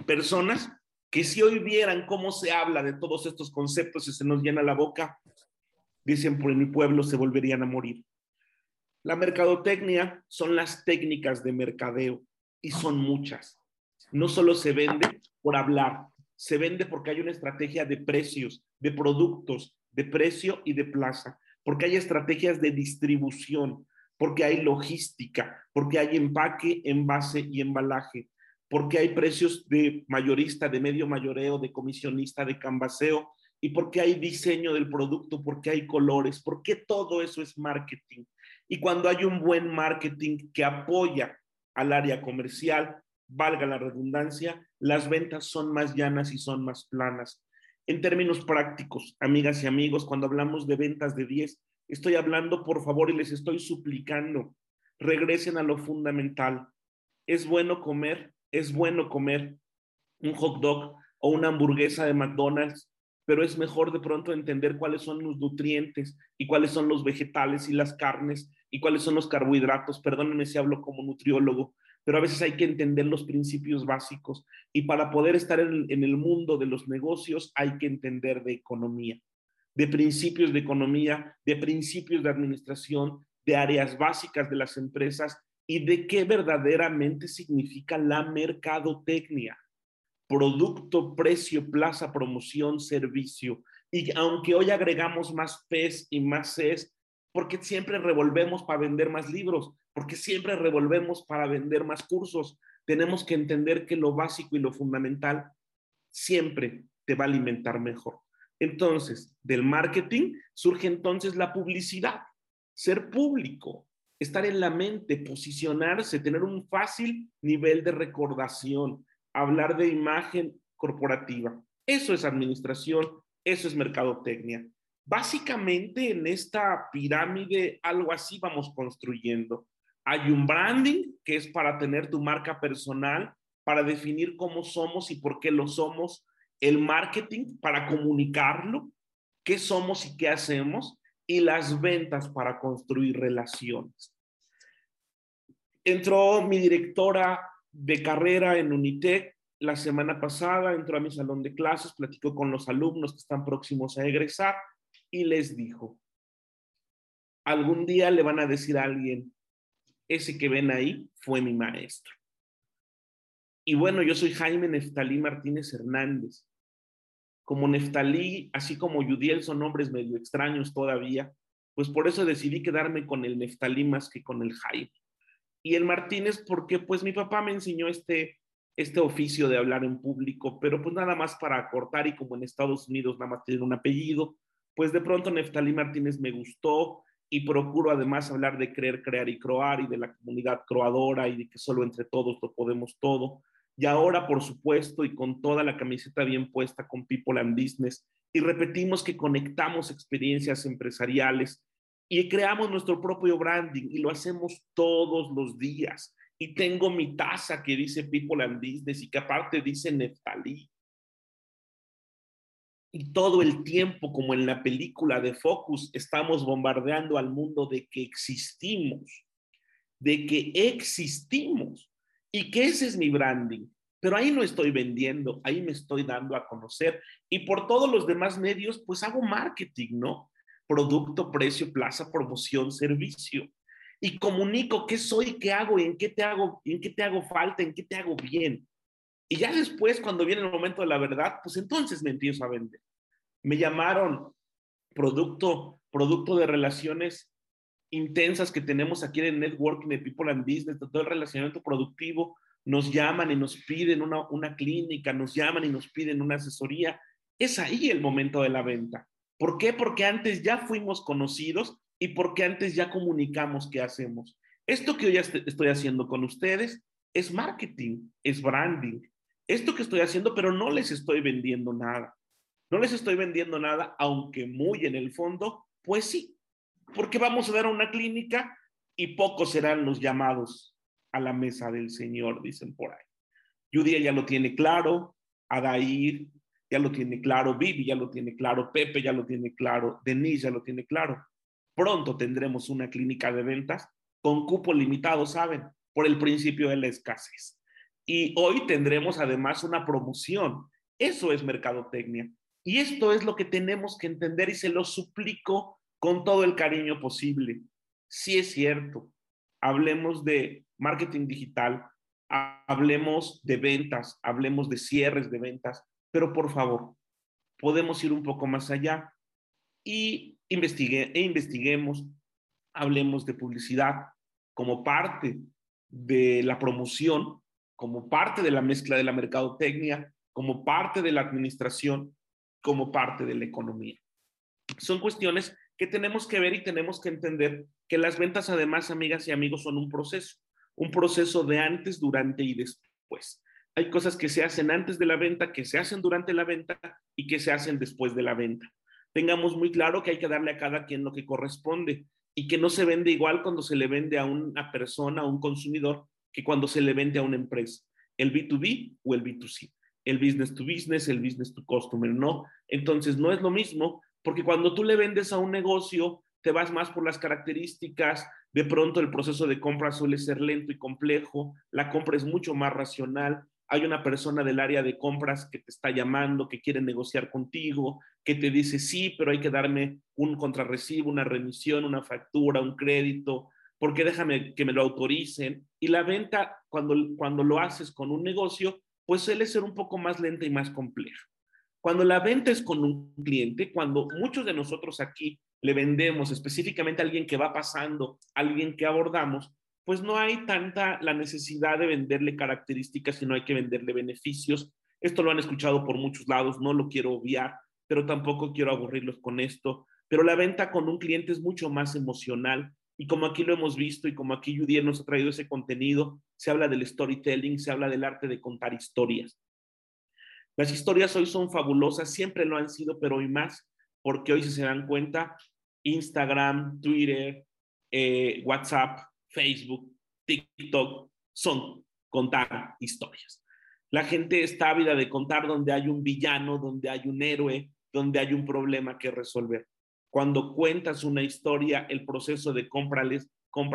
Personas que si hoy vieran cómo se habla de todos estos conceptos y se nos llena la boca, dicen por mi pueblo se volverían a morir. La mercadotecnia son las técnicas de mercadeo y son muchas. No solo se vende por hablar, se vende porque hay una estrategia de precios, de productos, de precio y de plaza, porque hay estrategias de distribución, porque hay logística, porque hay empaque, envase y embalaje, porque hay precios de mayorista, de medio mayoreo, de comisionista, de cambaseo, y porque hay diseño del producto, porque hay colores, porque todo eso es marketing. Y cuando hay un buen marketing que apoya al área comercial, valga la redundancia, las ventas son más llanas y son más planas. En términos prácticos, amigas y amigos, cuando hablamos de ventas de 10, estoy hablando, por favor, y les estoy suplicando, regresen a lo fundamental. Es bueno comer, es bueno comer un hot dog o una hamburguesa de McDonald's pero es mejor de pronto entender cuáles son los nutrientes y cuáles son los vegetales y las carnes y cuáles son los carbohidratos. Perdónenme si hablo como nutriólogo, pero a veces hay que entender los principios básicos y para poder estar en, el mundo de los negocios hay que entender de economía, de principios de economía, de principios de administración, de áreas básicas de las empresas y de qué verdaderamente significa la mercadotecnia. Producto, precio, plaza, promoción, servicio. Y aunque hoy agregamos más P's y más C's, porque siempre revolvemos para vender más libros, porque siempre revolvemos para vender más cursos, tenemos que entender que lo básico y lo fundamental siempre te va a alimentar mejor. Entonces, del marketing surge entonces la publicidad, ser público, estar en la mente, posicionarse, tener un fácil nivel de recordación, hablar de imagen corporativa. Eso es administración, eso es mercadotecnia. Básicamente en esta pirámide algo así vamos construyendo. Hay un branding que es para tener tu marca personal, para definir cómo somos y por qué lo somos. El marketing para comunicarlo, qué somos y qué hacemos y las ventas para construir relaciones. Entró mi directora de carrera en Unitec la semana pasada, entró a mi salón de clases, platicó con los alumnos que están próximos a egresar y les dijo, algún día le van a decir a alguien, ese que ven ahí fue mi maestro. Y bueno, yo soy Jaime Neftalí Martínez Hernández como Neftalí, así como Yudiel son nombres medio extraños todavía, pues por eso decidí quedarme con el Neftalí más que con el Jaime. Y el Martínez, porque pues mi papá me enseñó este, este oficio de hablar en público, pero pues nada más para acortar y como en Estados Unidos nada más tiene un apellido, pues de pronto Neftalí Martínez me gustó y procuro además hablar de creer, crear y croar y de la comunidad croadora y de que solo entre todos lo podemos todo. Y ahora, por supuesto, y con toda la camiseta bien puesta con People and Business, y repetimos que conectamos experiencias empresariales y creamos nuestro propio branding y lo hacemos todos los días. Y tengo mi taza que dice People and Business y que aparte dice Neftalí. Y todo el tiempo, como en la película de Focus, estamos bombardeando al mundo de que existimos, de que existimos y que ese es mi branding. Pero ahí no estoy vendiendo, ahí me estoy dando a conocer. Y por todos los demás medios, pues hago marketing, ¿no? Producto, precio, plaza, promoción, servicio. Y comunico qué soy, qué hago, en qué te hago, en qué te hago falta, en qué te hago bien. Y ya después, cuando viene el momento de la verdad, pues entonces me empiezo a vender. Me llamaron producto, producto de relaciones intensas que tenemos aquí en el networking de People and Business, de todo el relacionamiento productivo, nos llaman y nos piden una, una clínica, nos llaman y nos piden una asesoría. Es ahí el momento de la venta. ¿Por qué? Porque antes ya fuimos conocidos y porque antes ya comunicamos qué hacemos. Esto que hoy estoy haciendo con ustedes es marketing, es branding. Esto que estoy haciendo, pero no les estoy vendiendo nada. No les estoy vendiendo nada, aunque muy en el fondo, pues sí, porque vamos a dar una clínica y pocos serán los llamados a la mesa del Señor, dicen por ahí. Judia ya lo tiene claro, Adair ya lo tiene claro, Vivi ya lo tiene claro, Pepe ya lo tiene claro, Denise ya lo tiene claro. Pronto tendremos una clínica de ventas con cupo limitado, ¿saben? Por el principio de la escasez. Y hoy tendremos además una promoción. Eso es mercadotecnia. Y esto es lo que tenemos que entender y se lo suplico con todo el cariño posible. Sí es cierto, hablemos de marketing digital, hablemos de ventas, hablemos de cierres de ventas, pero por favor, podemos ir un poco más allá y investigue, e investiguemos, hablemos de publicidad como parte de la promoción, como parte de la mezcla de la mercadotecnia, como parte de la administración, como parte de la economía. Son cuestiones que tenemos que ver y tenemos que entender que las ventas, además, amigas y amigos, son un proceso, un proceso de antes, durante y después. Hay cosas que se hacen antes de la venta, que se hacen durante la venta y que se hacen después de la venta. Tengamos muy claro que hay que darle a cada quien lo que corresponde y que no se vende igual cuando se le vende a una persona, a un consumidor, que cuando se le vende a una empresa, el B2B o el B2C, el business to business, el business to customer, no. Entonces, no es lo mismo porque cuando tú le vendes a un negocio, te vas más por las características, de pronto el proceso de compra suele ser lento y complejo, la compra es mucho más racional, hay una persona del área de compras que te está llamando, que quiere negociar contigo, que te dice, sí, pero hay que darme un contrarrecibo, una remisión, una factura, un crédito, porque déjame que me lo autoricen. Y la venta, cuando, cuando lo haces con un negocio, pues suele ser un poco más lenta y más compleja. Cuando la venta es con un cliente, cuando muchos de nosotros aquí le vendemos específicamente a alguien que va pasando, a alguien que abordamos, pues no hay tanta la necesidad de venderle características, sino hay que venderle beneficios. Esto lo han escuchado por muchos lados, no lo quiero obviar, pero tampoco quiero aburrirlos con esto. Pero la venta con un cliente es mucho más emocional y como aquí lo hemos visto y como aquí Judiel nos ha traído ese contenido, se habla del storytelling, se habla del arte de contar historias. Las historias hoy son fabulosas, siempre lo han sido, pero hoy más, porque hoy si se dan cuenta, Instagram, Twitter, eh, WhatsApp, Facebook, TikTok, son contar historias. La gente está ávida de contar donde hay un villano, donde hay un héroe, donde hay un problema que resolver. Cuando cuentas una historia, el proceso de compra,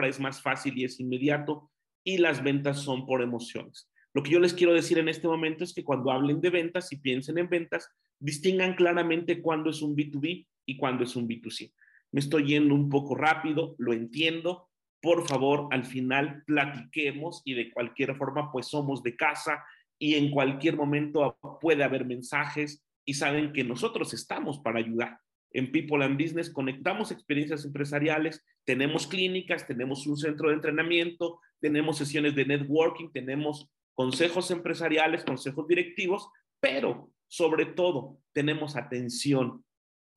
es más fácil y es inmediato y las ventas son por emociones. Lo que yo les quiero decir en este momento es que cuando hablen de ventas y piensen en ventas, distingan claramente cuándo es un B2B y cuándo es un B2C. Me estoy yendo un poco rápido, lo entiendo, por favor, al final platiquemos y de cualquier forma, pues somos de casa y en cualquier momento puede haber mensajes y saben que nosotros estamos para ayudar. En People and Business conectamos experiencias empresariales, tenemos clínicas, tenemos un centro de entrenamiento, tenemos sesiones de networking, tenemos consejos empresariales, consejos directivos, pero sobre todo tenemos atención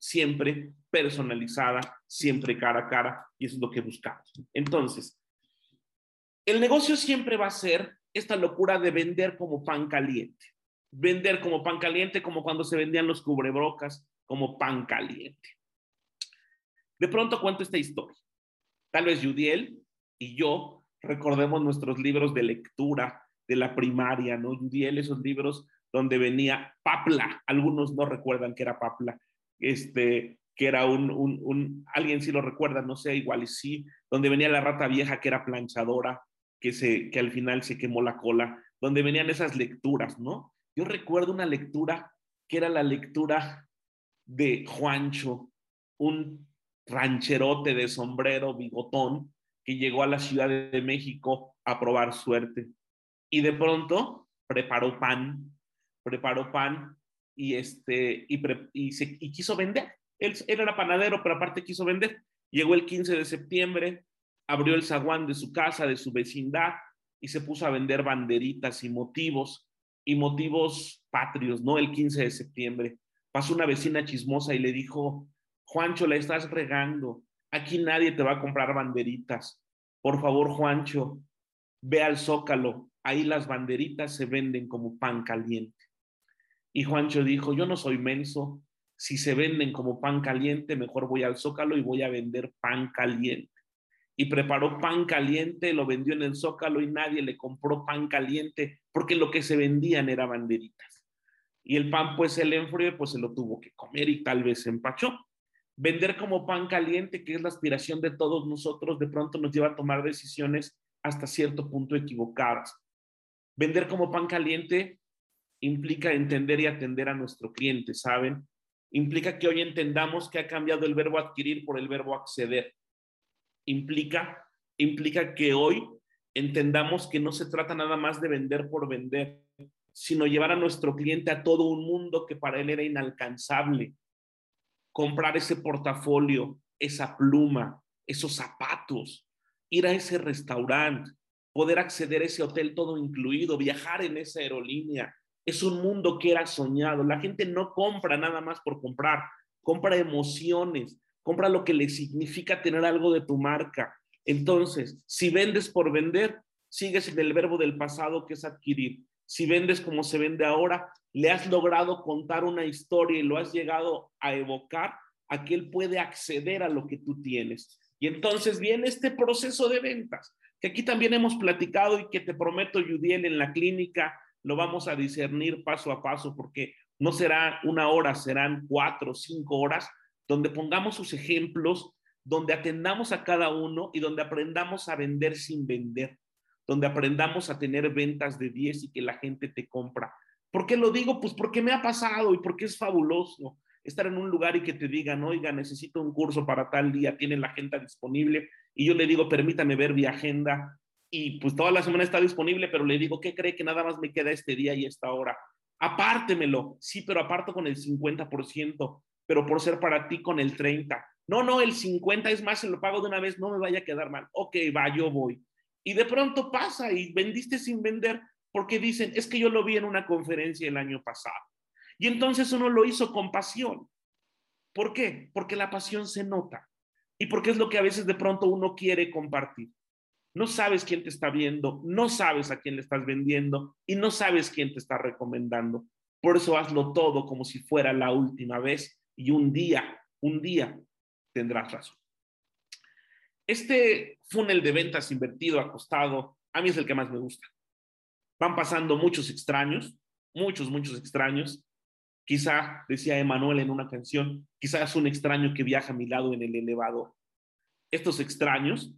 siempre personalizada, siempre cara a cara, y eso es lo que buscamos. Entonces, el negocio siempre va a ser esta locura de vender como pan caliente. Vender como pan caliente, como cuando se vendían los cubrebrocas, como pan caliente. De pronto cuento esta historia. Tal vez Judiel y yo recordemos nuestros libros de lectura de la primaria, ¿no? Judiel, esos libros donde venía Papla, algunos no recuerdan que era Papla, este, que era un, un, alguien si lo recuerda, no sé, igual y sí, donde venía la rata vieja que era planchadora, que, se, que al final se quemó la cola, donde venían esas lecturas, ¿no? Yo recuerdo una lectura que era la lectura de Juancho, un rancherote de sombrero, bigotón, que llegó a la Ciudad de México a probar suerte. Y de pronto preparó pan, preparó pan y, este, y, y, quiso vender. Él, él, era panadero, pero aparte quiso vender. Llegó el 15 de septiembre, abrió el zaguán de su casa, de su vecindad, y se puso a vender banderitas y motivos, y motivos patrios, ¿no? El 15 de septiembre. Pasó una vecina chismosa y le dijo, Juancho, la estás regando. Aquí nadie te va a comprar banderitas. Por favor, Juancho, ve al zócalo. Ahí las banderitas se venden como pan caliente. Y Juancho dijo, yo no soy menso, si se venden como pan caliente, mejor voy al zócalo y voy a vender pan caliente. Y preparó pan caliente, lo vendió en el zócalo y nadie le compró pan caliente porque lo que se vendían eran banderitas. Y el pan pues se le pues se lo tuvo que comer y tal vez se empachó. Vender como pan caliente, que es la aspiración de todos nosotros, de pronto nos lleva a tomar decisiones hasta cierto punto equivocadas. Vender como pan caliente implica entender y atender a nuestro cliente, ¿saben? Implica que hoy entendamos que ha cambiado el verbo adquirir por el verbo acceder. Implica, implica que hoy entendamos que no se trata nada más de vender por vender, sino llevar a nuestro cliente a todo un mundo que para él era inalcanzable. Comprar ese portafolio, esa pluma, esos zapatos, ir a ese restaurante, poder acceder a ese hotel todo incluido, viajar en esa aerolínea, es un mundo que era soñado. La gente no compra nada más por comprar, compra emociones, compra lo que le significa tener algo de tu marca. Entonces, si vendes por vender, sigues en el verbo del pasado que es adquirir. Si vendes como se vende ahora, le has logrado contar una historia y lo has llegado a evocar, a que él puede acceder a lo que tú tienes. Y entonces viene este proceso de ventas, que aquí también hemos platicado y que te prometo, Judiel, en la clínica lo vamos a discernir paso a paso porque no será una hora, serán cuatro o cinco horas donde pongamos sus ejemplos donde atendamos a cada uno y donde aprendamos a vender sin vender, donde aprendamos a tener ventas de 10 y que la gente te compra. ¿Por qué lo digo? Pues porque me ha pasado y porque es fabuloso estar en un lugar y que te digan, oiga, necesito un curso para tal día, tienen la agenda disponible y yo le digo, permítame ver mi agenda y pues toda la semana está disponible, pero le digo, ¿qué cree que nada más me queda este día y esta hora? Apártemelo, sí, pero aparto con el 50%, pero por ser para ti con el 30%. No, no, el 50 es más, se lo pago de una vez, no me vaya a quedar mal. Ok, va, yo voy. Y de pronto pasa y vendiste sin vender porque dicen, es que yo lo vi en una conferencia el año pasado. Y entonces uno lo hizo con pasión. ¿Por qué? Porque la pasión se nota y porque es lo que a veces de pronto uno quiere compartir. No sabes quién te está viendo, no sabes a quién le estás vendiendo y no sabes quién te está recomendando. Por eso hazlo todo como si fuera la última vez y un día, un día tendrás razón. Este funnel de ventas invertido, acostado, a mí es el que más me gusta. Van pasando muchos extraños, muchos, muchos extraños. Quizá, decía Emanuel en una canción, quizás un extraño que viaja a mi lado en el elevador. Estos extraños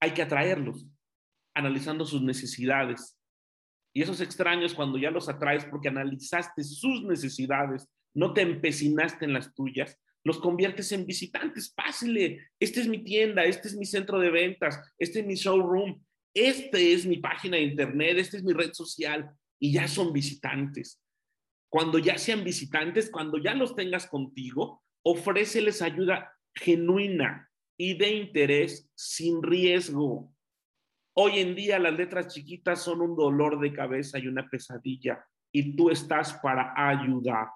hay que atraerlos, analizando sus necesidades. Y esos extraños, cuando ya los atraes porque analizaste sus necesidades, no te empecinaste en las tuyas, los conviertes en visitantes. Pásele, esta es mi tienda, este es mi centro de ventas, este es mi showroom, este es mi página de internet, esta es mi red social y ya son visitantes. Cuando ya sean visitantes, cuando ya los tengas contigo, ofréceles ayuda genuina y de interés sin riesgo. Hoy en día las letras chiquitas son un dolor de cabeza y una pesadilla y tú estás para ayudar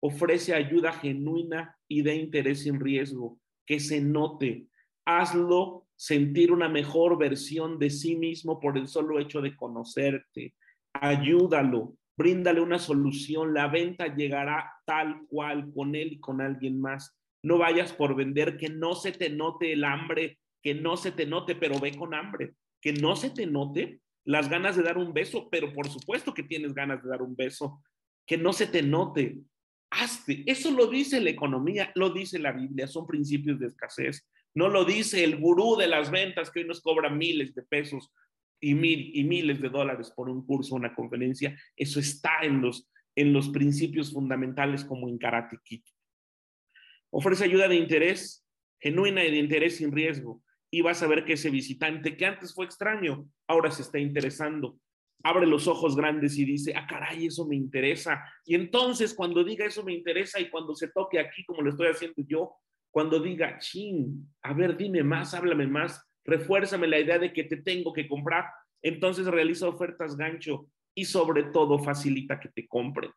ofrece ayuda genuina y de interés sin riesgo, que se note. Hazlo sentir una mejor versión de sí mismo por el solo hecho de conocerte. Ayúdalo, bríndale una solución. La venta llegará tal cual con él y con alguien más. No vayas por vender, que no se te note el hambre, que no se te note, pero ve con hambre. Que no se te note las ganas de dar un beso, pero por supuesto que tienes ganas de dar un beso. Que no se te note hazte. Eso lo dice la economía, lo dice la Biblia, son principios de escasez. No lo dice el gurú de las ventas que hoy nos cobra miles de pesos y, mil, y miles de dólares por un curso, una conferencia. Eso está en los, en los principios fundamentales como en Karate. Ofrece ayuda de interés, genuina y de interés sin riesgo. Y vas a ver que ese visitante que antes fue extraño, ahora se está interesando abre los ojos grandes y dice, ah, caray, eso me interesa. Y entonces cuando diga eso me interesa y cuando se toque aquí como lo estoy haciendo yo, cuando diga, chin, a ver, dime más, háblame más, refuérzame la idea de que te tengo que comprar, entonces realiza ofertas gancho y sobre todo facilita que te compren.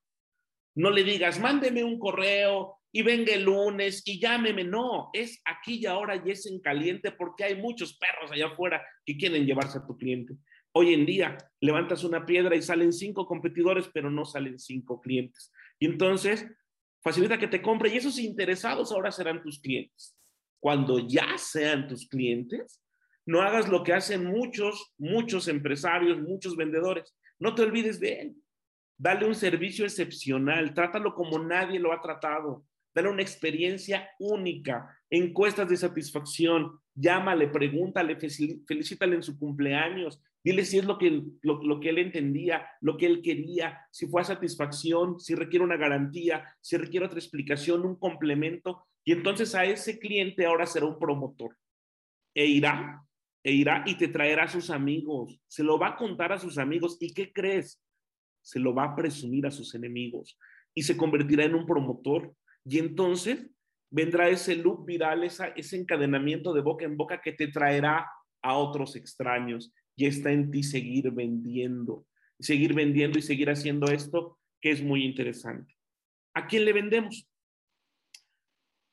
No le digas, mándeme un correo y venga el lunes y llámeme. No, es aquí y ahora y es en caliente porque hay muchos perros allá afuera que quieren llevarse a tu cliente. Hoy en día levantas una piedra y salen cinco competidores, pero no salen cinco clientes. Y entonces facilita que te compre y esos interesados ahora serán tus clientes. Cuando ya sean tus clientes, no hagas lo que hacen muchos, muchos empresarios, muchos vendedores. No te olvides de él. Dale un servicio excepcional, trátalo como nadie lo ha tratado. Dale una experiencia única, encuestas de satisfacción, llámale, pregúntale, felicítale en su cumpleaños, Dile si es lo que, lo, que él entendía, lo que él quería, si fue a satisfacción, si requiere una garantía, si requiere otra explicación, un complemento. Y entonces a ese cliente ahora será un promotor. E irá, e irá y te traerá a sus amigos. Se lo va a contar a sus amigos. ¿Y qué crees? Se lo va a presumir a sus enemigos. Y se convertirá en un promotor. Y entonces vendrá ese loop viral, ese encadenamiento de boca en boca que te traerá a otros extraños y está en ti seguir vendiendo, seguir vendiendo y seguir haciendo esto que es muy interesante. ¿A quién le vendemos?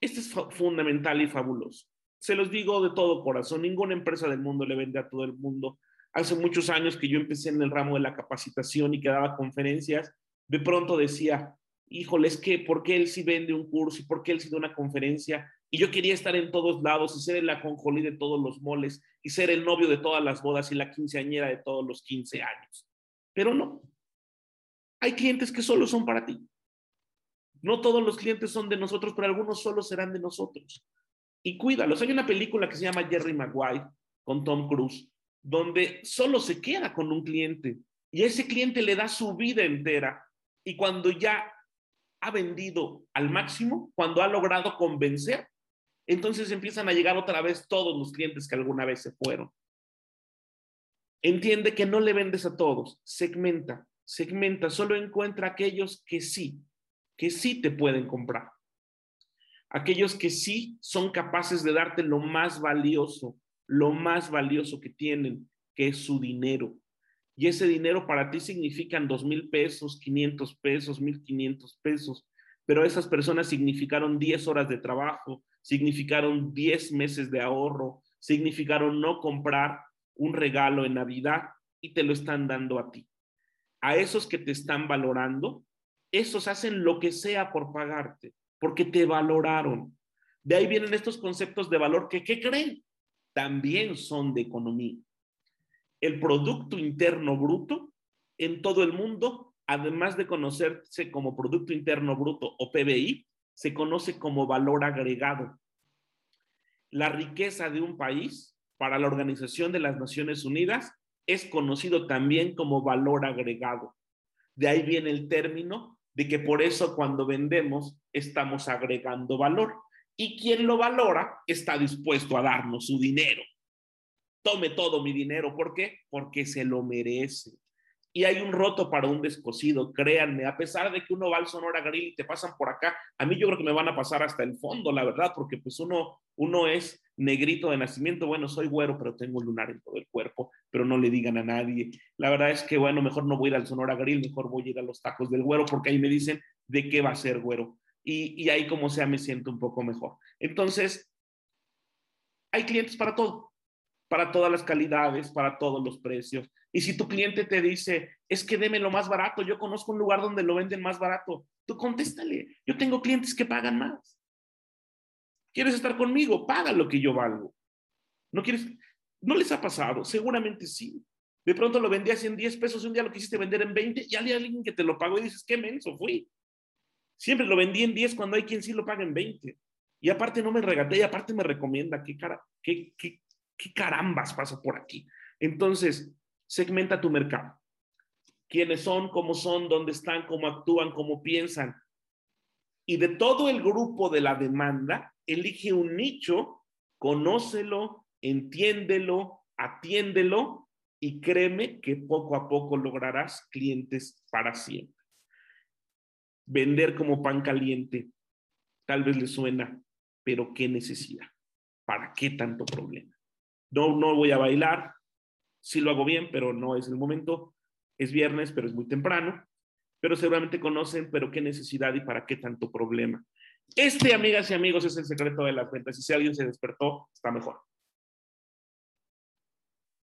Esto es fundamental y fabuloso. Se los digo de todo corazón, ninguna empresa del mundo le vende a todo el mundo. Hace muchos años que yo empecé en el ramo de la capacitación y que daba conferencias, de pronto decía, híjole, es que, ¿por qué él sí vende un curso y por qué él sí da una conferencia? Y yo quería estar en todos lados y ser el aconjolí de todos los moles y ser el novio de todas las bodas y la quinceañera de todos los 15 años. Pero no. Hay clientes que solo son para ti. No todos los clientes son de nosotros, pero algunos solo serán de nosotros. y cuídalos. Hay una película que se llama Jerry Maguire con Tom Cruise, donde solo se queda con un cliente y ese cliente le da su vida entera. Y cuando ya ha vendido al máximo, cuando ha logrado convencer, entonces empiezan a llegar otra vez todos los clientes que alguna vez se fueron. Entiende que no le vendes a todos, segmenta, segmenta, solo encuentra aquellos que sí, que sí te pueden comprar. Aquellos que sí son capaces de darte lo más valioso, lo más valioso que tienen, que es su dinero. Y ese dinero para ti significan dos mil pesos, 500 pesos, 1500 pesos, pero esas personas significaron 10 horas de trabajo, significaron 10 meses de ahorro, significaron no comprar un regalo en Navidad y te lo están dando a ti. A esos que te están valorando, esos hacen lo que sea por pagarte, porque te valoraron. De ahí vienen estos conceptos de valor que, ¿qué creen? También son de economía. El Producto Interno Bruto en todo el mundo, además de conocerse como Producto Interno Bruto o PBI, se conoce como valor agregado. La riqueza de un país para la Organización de las Naciones Unidas es conocido también como valor agregado. De ahí viene el término de que por eso cuando vendemos estamos agregando valor. Y quien lo valora está dispuesto a darnos su dinero. Tome todo mi dinero. ¿Por qué? Porque se lo merece y hay un roto para un descosido, créanme, a pesar de que uno va al Sonora Grill y te pasan por acá, a mí yo creo que me van a pasar hasta el fondo, la verdad, porque pues uno, uno es negrito de nacimiento, bueno, soy güero, pero tengo un lunar en todo el cuerpo, pero no le digan a nadie. La verdad es que, bueno, mejor no voy al Sonora Grill, mejor voy a ir a los tacos del güero, porque ahí me dicen de qué va a ser güero. Y, y ahí como sea me siento un poco mejor. Entonces, hay clientes para todo para todas las calidades, para todos los precios. Y si tu cliente te dice, es que deme lo más barato, yo conozco un lugar donde lo venden más barato, tú contéstale, yo tengo clientes que pagan más. ¿Quieres estar conmigo? Paga lo que yo valgo. ¿No quieres? ¿No les ha pasado? Seguramente sí. De pronto lo vendías en 10 pesos un día lo quisiste vender en 20 y hay alguien que te lo pagó y dices, qué menso fui. Siempre lo vendí en 10 cuando hay quien sí lo paga en 20. Y aparte no me regaté y aparte me recomienda. ¿Qué, cara, qué, qué, ¿qué carambas pasa por aquí? Entonces, segmenta tu mercado. ¿Quiénes son? ¿Cómo son? ¿Dónde están? ¿Cómo actúan? ¿Cómo piensan? Y de todo el grupo de la demanda, elige un nicho, conócelo, entiéndelo, atiéndelo y créeme que poco a poco lograrás clientes para siempre. Vender como pan caliente, tal vez le suena, pero ¿qué necesidad? ¿Para qué tanto problema? No, no voy a bailar, sí lo hago bien, pero no es el momento. Es viernes, pero es muy temprano. Pero seguramente conocen, pero qué necesidad y para qué tanto problema. Este, amigas y amigos, es el secreto de las ventas. Y si alguien se despertó, está mejor.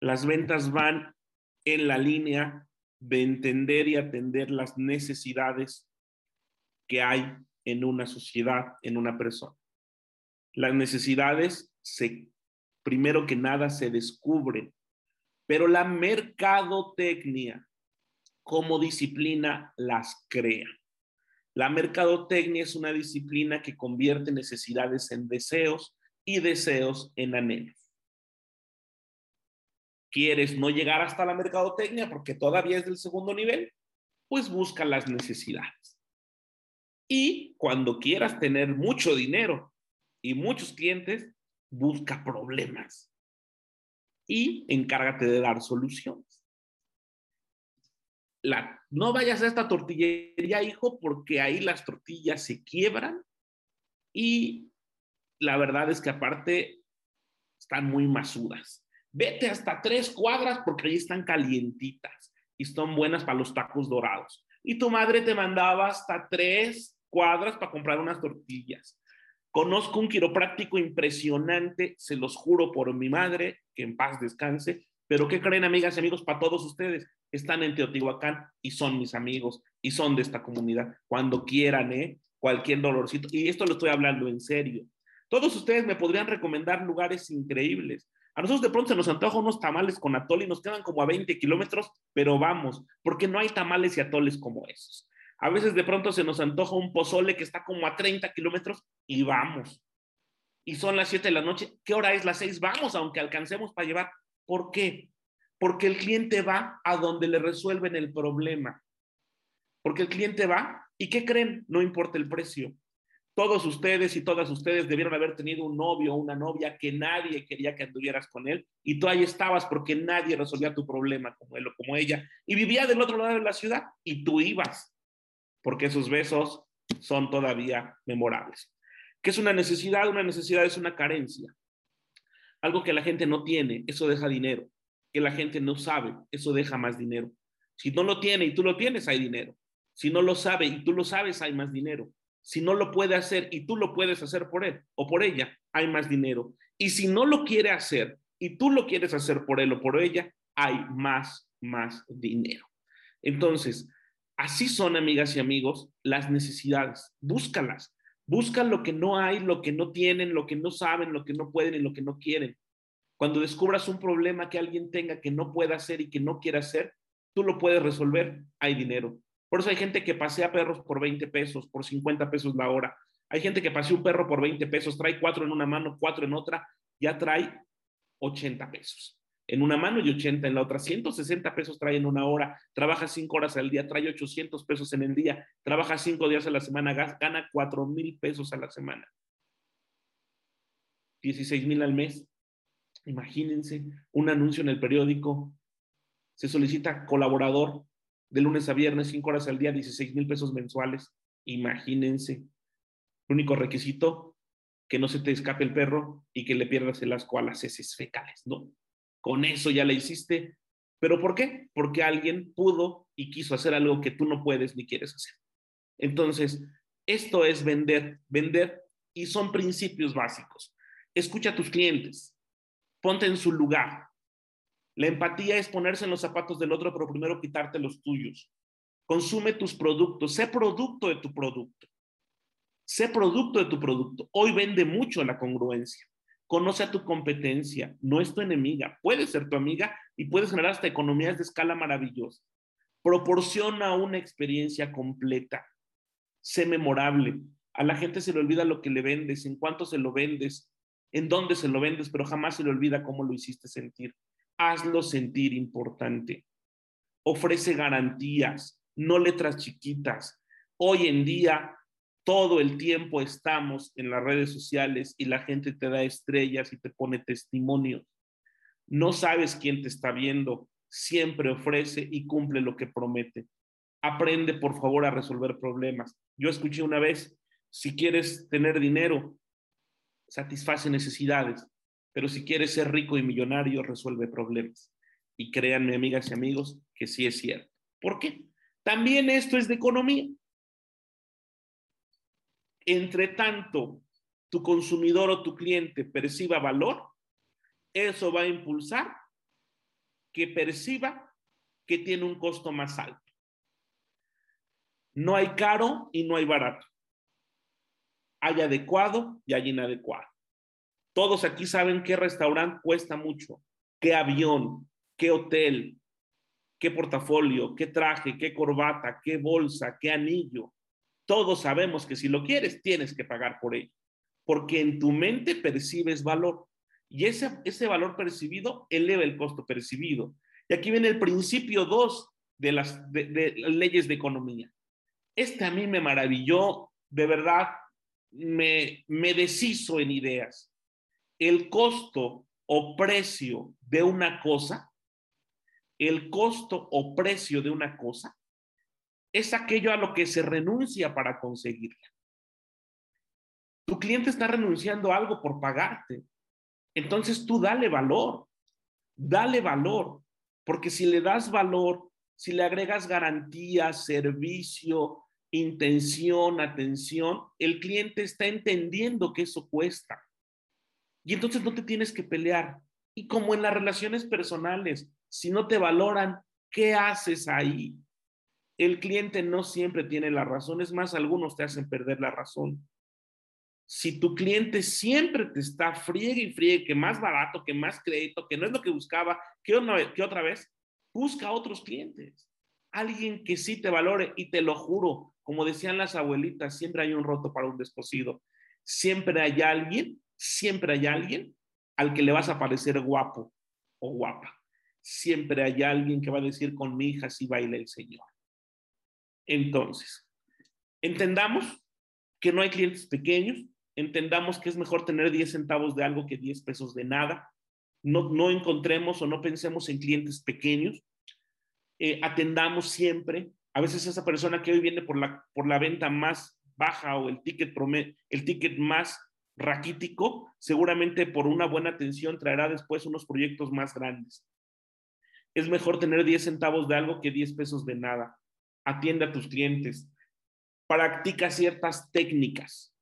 Las ventas van en la línea de entender y atender las necesidades que hay en una sociedad, en una persona. Las necesidades se primero que nada se descubre, pero la mercadotecnia como disciplina las crea. La mercadotecnia es una disciplina que convierte necesidades en deseos y deseos en anhelos. ¿Quieres no llegar hasta la mercadotecnia porque todavía es del segundo nivel? Pues busca las necesidades. Y cuando quieras tener mucho dinero y muchos clientes, busca problemas y encárgate de dar soluciones. La, no vayas a esta tortillería, hijo, porque ahí las tortillas se quiebran y la verdad es que aparte están muy masudas. Vete hasta tres cuadras porque ahí están calientitas y son buenas para los tacos dorados. Y tu madre te mandaba hasta tres cuadras para comprar unas tortillas. Conozco un quiropráctico impresionante, se los juro por mi madre, que en paz descanse, pero ¿qué creen amigas y amigos para todos ustedes? Están en Teotihuacán y son mis amigos y son de esta comunidad. Cuando quieran, ¿eh? Cualquier dolorcito. Y esto lo estoy hablando en serio. Todos ustedes me podrían recomendar lugares increíbles. A nosotros de pronto se nos antoja unos tamales con atole y nos quedan como a 20 kilómetros, pero vamos, porque no hay tamales y atoles como esos. A veces de pronto se nos antoja un pozole que está como a 30 kilómetros y vamos. y son las 7 de la noche, ¿qué hora es? Las 6, vamos, aunque alcancemos para llevar. ¿Por qué? Porque el cliente va a donde le resuelven el problema. Porque el cliente va y ¿qué creen? No importa el precio. Todos ustedes y todas ustedes debieron haber tenido un novio o una novia que nadie quería que anduvieras con él y tú ahí estabas porque nadie resolvía tu problema como él o como ella y vivía del otro lado de la ciudad y tú ibas porque esos besos son todavía memorables. ¿Qué es una necesidad? Una necesidad es una carencia. Algo que la gente no tiene, eso deja dinero. Que la gente no sabe, eso deja más dinero. Si no lo tiene y tú lo tienes, hay dinero. Si no lo sabe y tú lo sabes, hay más dinero. Si no lo puede hacer y tú lo puedes hacer por él o por ella, hay más dinero. Y si no lo quiere hacer y tú lo quieres hacer por él o por ella, hay más, más dinero. Entonces, así son, amigas y amigos, las necesidades. Búscalas. Buscan lo que no hay, lo que no tienen, lo que no saben, lo que no pueden y lo que no quieren. Cuando descubras un problema que alguien tenga que no pueda hacer y que no quiera hacer, tú lo puedes resolver, hay dinero. Por eso hay gente que pasea perros por 20 pesos, por 50 pesos la hora. Hay gente que pasea un perro por 20 pesos, trae cuatro en una mano, cuatro en otra, ya trae 80 pesos en una mano y 80 en la otra. 160 pesos trae en una hora, trabaja 5 horas al día, trae 800 pesos en el día, trabaja 5 días a la semana, gana 4 mil pesos a la semana. 16 mil al mes. Imagínense un anuncio en el periódico. Se solicita colaborador de lunes a viernes, 5 horas al día, 16 mil pesos mensuales. Imagínense. El único requisito, que no se te escape el perro y que le pierdas el asco a las heces fecales, ¿no? Con eso ya la hiciste. ¿Pero por qué? Porque alguien pudo y quiso hacer algo que tú no puedes ni quieres hacer. Entonces, esto es vender, vender y son principios básicos. Escucha a tus clientes, ponte en su lugar. La empatía es ponerse en los zapatos del otro, pero primero quitarte los tuyos. Consume tus productos, sé producto de tu producto. Sé producto de tu producto. Hoy vende mucho la congruencia. Conoce a tu competencia, no es tu enemiga, puede ser tu amiga y puedes generar hasta economías de escala maravillosa. Proporciona una experiencia completa, sé memorable. A la gente se le olvida lo que le vendes, en cuánto se lo vendes, en dónde se lo vendes, pero jamás se le olvida cómo lo hiciste sentir. Hazlo sentir importante. Ofrece garantías, no letras chiquitas. Hoy en día todo el tiempo estamos en las redes sociales y la gente te da estrellas y te pone testimonios. No sabes quién te está viendo, siempre ofrece y cumple lo que promete. Aprende, por favor, a resolver problemas. Yo escuché una vez, si quieres tener dinero, satisface necesidades, pero si quieres ser rico y millonario, resuelve problemas. Y créanme, amigas y amigos, que sí es cierto. ¿Por qué? También esto es de economía. Entre tanto, tu consumidor o tu cliente perciba valor, eso va a impulsar que perciba que tiene un costo más alto. No hay caro y no hay barato. Hay adecuado y hay inadecuado. Todos aquí saben qué restaurante cuesta mucho, qué avión, qué hotel, qué portafolio, qué traje, qué corbata, qué bolsa, qué anillo, todos sabemos que si lo quieres, tienes que pagar por ello, porque en tu mente percibes valor y ese, ese valor percibido eleva el costo percibido. Y aquí viene el principio 2 de las de, leyes de economía. Este a mí me maravilló, de verdad, me, me deshizo en ideas. El costo o precio de una cosa, el costo o precio de una cosa es aquello a lo que se renuncia para conseguirla. Tu cliente está renunciando a algo por pagarte. Entonces tú dale valor, dale valor, porque si le das valor, si le agregas garantía, servicio, intención, atención, el cliente está entendiendo que eso cuesta. Y entonces no te tienes que pelear. Y como en las relaciones personales, si no te valoran, ¿qué haces ahí? El cliente no siempre tiene la razón, es más, algunos te hacen perder la razón. Si tu cliente siempre te está friegue y friegue, que más barato, que más crédito, que no es lo que buscaba, que, que otra vez, busca otros clientes. Alguien que sí te valore y te lo juro, como decían las abuelitas, siempre hay un roto para un descosido. siempre hay alguien, siempre hay alguien al que le vas a parecer guapo o guapa. Siempre hay alguien que va a decir con mi hija si baila el Señor. Entonces, entendamos que no hay clientes pequeños, entendamos que es mejor tener 10 centavos de algo que 10 pesos de nada. No, no encontremos o no pensemos en clientes pequeños. Eh, atendamos siempre. A veces esa persona que hoy viene por la, por la venta más baja o el ticket, el ticket más raquítico, seguramente por una buena atención traerá después unos proyectos más grandes. Es mejor tener 10 centavos de algo que 10 pesos de nada. Atiende a tus clientes. Practica ciertas técnicas.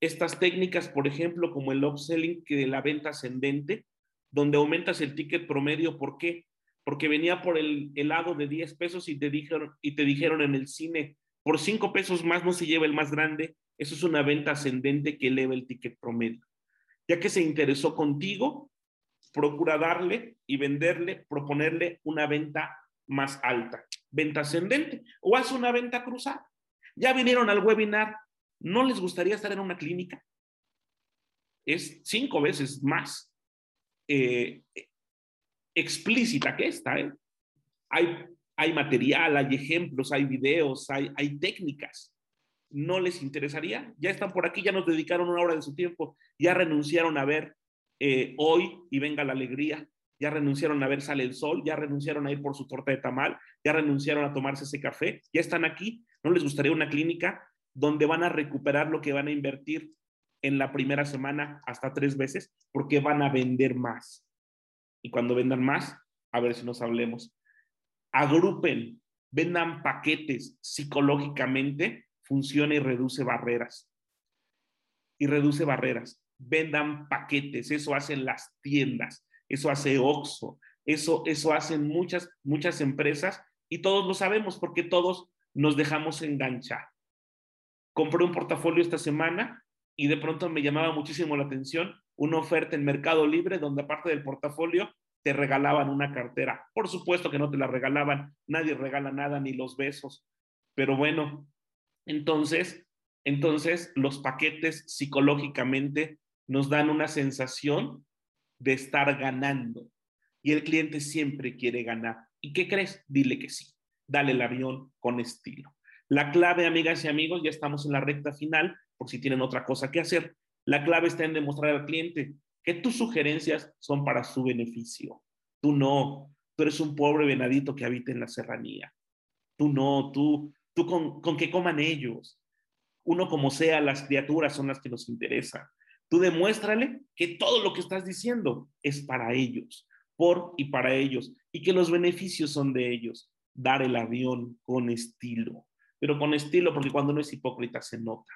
Estas técnicas, por ejemplo, como el upselling, que de la venta ascendente, donde aumentas el ticket promedio. ¿Por qué? Porque venía por el helado de 10 pesos y te dijeron, y te dijeron en el cine, por 5 pesos más no se lleva el más grande. Eso es una venta ascendente que eleva el ticket promedio. Ya que se interesó contigo, procura darle y venderle, proponerle una venta más alta, venta ascendente, o haz una venta cruzada. Ya vinieron al webinar, ¿no les gustaría estar en una clínica? Es cinco veces más eh, explícita que esta. ¿eh? Hay, hay material, hay ejemplos, hay videos, hay, hay técnicas no les interesaría. Ya están por aquí, ya nos dedicaron una hora de su tiempo, ya renunciaron a ver eh, hoy y venga la alegría, ya renunciaron a ver sale el sol, ya renunciaron a ir por su torta de tamal, ya renunciaron a tomarse ese café, ya están aquí. ¿No les gustaría una clínica donde van a recuperar lo que van a invertir en la primera semana hasta tres veces? Porque van a vender más. Y cuando vendan más, a ver si nos hablemos. Agrupen, vendan paquetes psicológicamente funciona y reduce barreras. Y reduce barreras. Vendan paquetes, eso hacen las tiendas, eso hace Oxxo, eso, eso hacen muchas, muchas empresas y todos lo sabemos porque todos nos dejamos enganchar. Compré un portafolio esta semana y de pronto me llamaba muchísimo la atención una oferta en Mercado Libre donde aparte del portafolio te regalaban una cartera. Por supuesto que no te la regalaban, nadie regala nada, ni los besos. Pero bueno, entonces, entonces los paquetes psicológicamente nos dan una sensación de estar ganando y el cliente siempre quiere ganar. ¿Y qué crees? Dile que sí. Dale el avión con estilo. La clave, amigas y amigos, ya estamos en la recta final, por si tienen otra cosa que hacer. La clave está en demostrar al cliente que tus sugerencias son para su beneficio. Tú no, tú eres un pobre venadito que habita en la serranía. Tú no, tú, tú con, con que coman ellos. Uno como sea, las criaturas son las que nos interesan. Tú demuéstrale que todo lo que estás diciendo es para ellos, por y para ellos, y que los beneficios son de ellos. Dar el avión con estilo, pero con estilo porque cuando no es hipócrita se nota.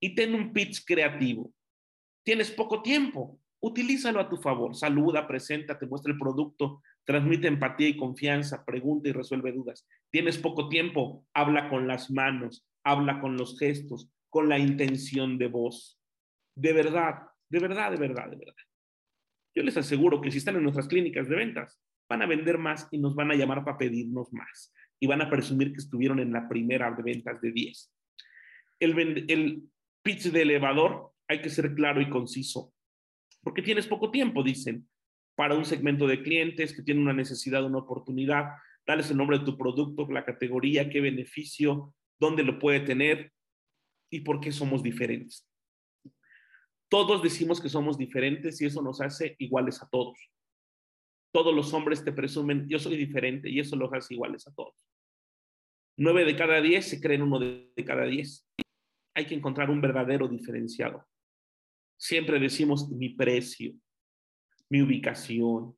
Y ten un pitch creativo. Tienes poco tiempo, utilízalo a tu favor. Saluda, presenta, te muestra el producto, transmite empatía y confianza, pregunta y resuelve dudas. Tienes poco tiempo, habla con las manos, habla con los gestos, con la intención de voz. De verdad, de verdad, de verdad, de verdad. Yo les aseguro que si están en nuestras clínicas de ventas, van a vender más y nos van a llamar para pedirnos más. Y van a presumir que estuvieron en la primera de ventas de 10. El, pitch de elevador hay que ser claro y conciso porque tienes poco tiempo, dicen, para un segmento de clientes que tiene una necesidad, una oportunidad. Dales el nombre de tu producto, la categoría, qué beneficio, dónde lo puede tener y por qué somos diferentes. Todos decimos que somos diferentes y eso nos hace iguales a todos. Todos los hombres te presumen, yo soy diferente y eso los hace iguales a todos. Nueve de cada diez se creen uno de cada diez. Hay que encontrar un verdadero diferenciado. Siempre decimos mi precio, mi ubicación,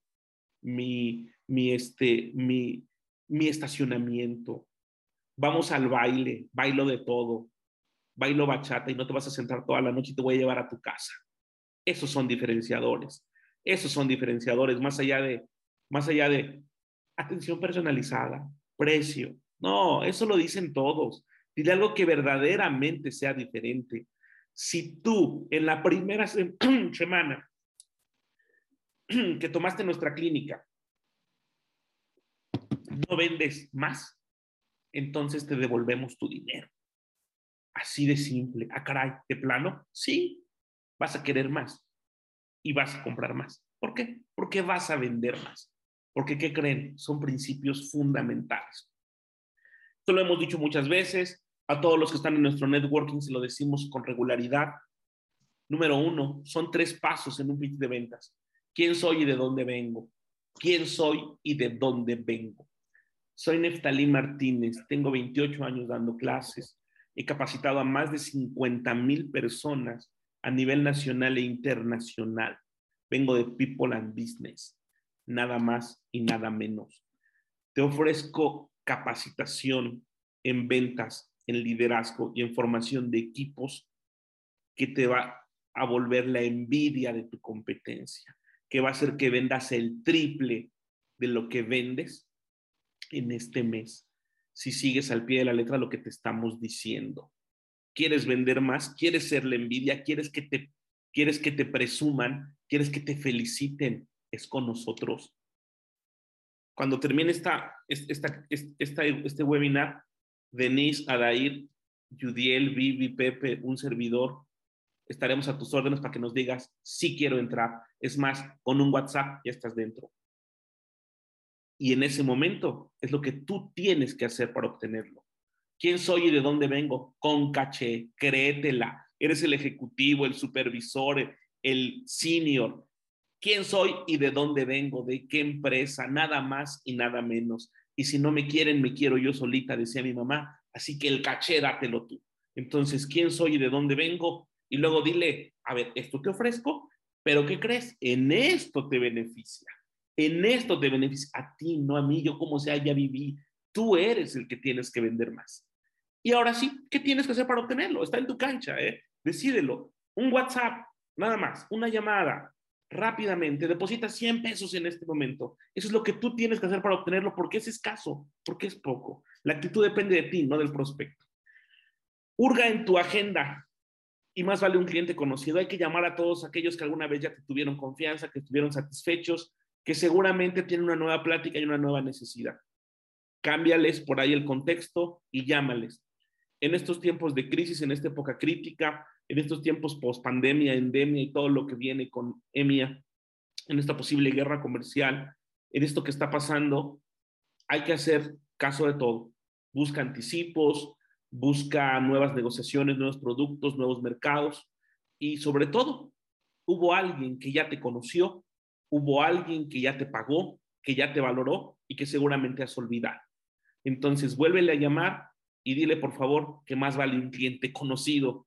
mi, mi, este, mi, mi estacionamiento. Vamos al baile, bailo de todo, bailo bachata y no te vas a sentar toda la noche y te voy a llevar a tu casa. Esos son diferenciadores. Esos son diferenciadores más allá de, más allá de atención personalizada, precio. No, eso lo dicen todos. Dile algo que verdaderamente sea diferente si tú en la primera [CLEARS THROAT] semana que tomaste nuestra clínica no vendes más, entonces te devolvemos tu dinero. Así de simple. Ah, caray, de plano, sí. vas a querer más y vas a comprar más. ¿Por qué? Porque vas a vender más. Porque, ¿qué creen? Son principios fundamentales. Esto lo hemos dicho muchas veces, a todos los que están en nuestro networking se lo decimos con regularidad. Número uno, son tres pasos en un pitch de ventas. ¿Quién soy y de dónde vengo? ¿Quién soy y de dónde vengo? Soy Neftalí Martínez, tengo 28 años dando clases, he capacitado a más de 50 mil personas a nivel nacional e internacional. Vengo de People and Business, nada más y nada menos. Te ofrezco capacitación en ventas, en liderazgo y en formación de equipos que te va a volver la envidia de tu competencia, que va a hacer que vendas el triple de lo que vendes en este mes, si sigues al pie de la letra lo que te estamos diciendo. ¿Quieres vender más? ¿Quieres ser la envidia? ¿Quieres que te, quieres que te presuman? ¿Quieres que te feliciten? Es con nosotros. Cuando termine esta, esta, esta, este webinar, Denise, Adair, Judiel, Vivi, Pepe, un servidor, estaremos a tus órdenes para que nos digas si quiero entrar. Es más, con un WhatsApp ya estás dentro. Y en ese momento es lo que tú tienes que hacer para obtenerlo. ¿Quién soy y de dónde vengo? Con caché, créetela. Eres el ejecutivo, el supervisor, el senior. ¿Quién soy y de dónde vengo? ¿De qué empresa? Nada más y nada menos. Y si no me quieren, me quiero yo solita, decía mi mamá. Así que el caché, dátelo tú. Entonces, ¿quién soy y de dónde vengo? Y luego dile, a ver, esto te ofrezco, pero ¿qué crees? En esto te beneficia. En esto te beneficia a ti, no a mí. Yo como sea, ya viví. Tú eres el que tienes que vender más. Y ahora sí, ¿qué tienes que hacer para obtenerlo? Está en tu cancha, ¿eh? Decídelo. Un WhatsApp, nada más, una llamada, rápidamente, deposita 100 pesos en este momento. Eso es lo que tú tienes que hacer para obtenerlo, porque es escaso, porque es poco. La actitud depende de ti, no del prospecto. Urga en tu agenda. Y más vale un cliente conocido. Hay que llamar a todos aquellos que alguna vez ya te tuvieron confianza, que estuvieron satisfechos, que seguramente tienen una nueva plática y una nueva necesidad. Cámbiales por ahí el contexto y llámales en estos tiempos de crisis, en esta época crítica, en estos tiempos post pandemia, endemia y todo lo que viene con EMIA, en esta posible guerra comercial, en esto que está pasando, hay que hacer caso de todo. Busca anticipos, busca nuevas negociaciones, nuevos productos, nuevos mercados y sobre todo, hubo alguien que ya te conoció, hubo alguien que ya te pagó, que ya te valoró y que seguramente has olvidado. Entonces, vuélvele a llamar y dile por favor que más vale un cliente conocido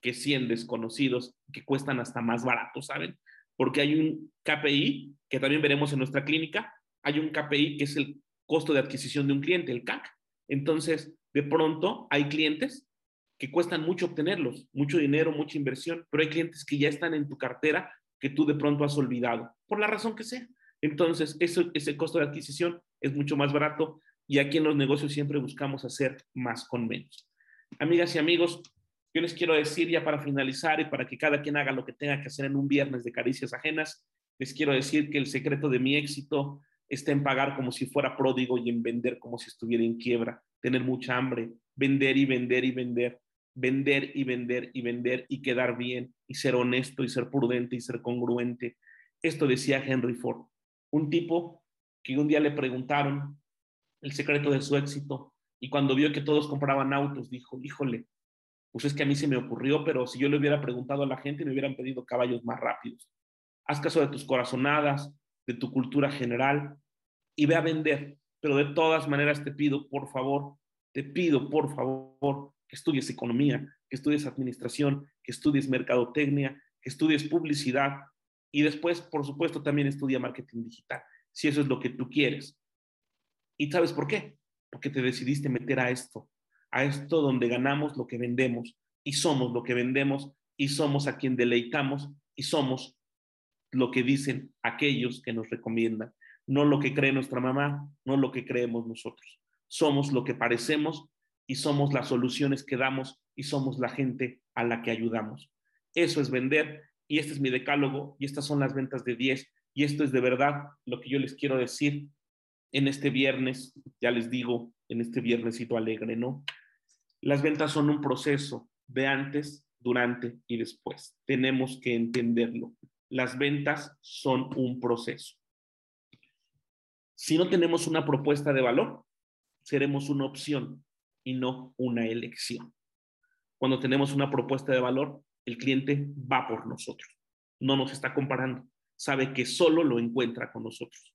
que 100 desconocidos que cuestan hasta más barato, ¿saben? Porque hay un KPI que también veremos en nuestra clínica, hay un KPI que es el costo de adquisición de un cliente, el CAC. Entonces, de pronto hay clientes que cuestan mucho obtenerlos, mucho dinero, mucha inversión, pero hay clientes que ya están en tu cartera que tú de pronto has olvidado, por la razón que sea. Entonces, ese costo de adquisición es mucho más barato y aquí en los negocios siempre buscamos hacer más con menos. Amigas y amigos, yo les quiero decir ya para finalizar y para que cada quien haga lo que tenga que hacer en un viernes de caricias ajenas, les quiero decir que el secreto de mi éxito está en pagar como si fuera pródigo y en vender como si estuviera en quiebra, tener mucha hambre, vender y vender y vender, vender y vender y vender y quedar bien y ser honesto y ser prudente y ser congruente. Esto decía Henry Ford, un tipo que un día le preguntaron el secreto de su éxito. Y cuando vio que todos compraban autos, dijo, híjole, pues es que a mí se me ocurrió, pero si yo le hubiera preguntado a la gente, me hubieran pedido caballos más rápidos. Haz caso de tus corazonadas, de tu cultura general y ve a vender. Pero de todas maneras te pido, por favor, te pido, por favor, que estudies economía, que estudies administración, que estudies mercadotecnia, que estudies publicidad y después, por supuesto, también estudia marketing digital, si eso es lo que tú quieres. ¿Y sabes por qué? Porque te decidiste meter a esto, a esto donde ganamos lo que vendemos y somos lo que vendemos y somos a quien deleitamos y somos lo que dicen aquellos que nos recomiendan, no lo que cree nuestra mamá, no lo que creemos nosotros. Somos lo que parecemos y somos las soluciones que damos y somos la gente a la que ayudamos. Eso es vender y este es mi decálogo y estas son las ventas de 10 y esto es de verdad lo que yo les quiero decir en este viernes, ya les digo, en este viernesito alegre, ¿no? Las ventas son un proceso de antes, durante y después. Tenemos que entenderlo. Las ventas son un proceso. Si no tenemos una propuesta de valor, seremos una opción y no una elección. Cuando tenemos una propuesta de valor, el cliente va por nosotros, no nos está comparando, sabe que solo lo encuentra con nosotros.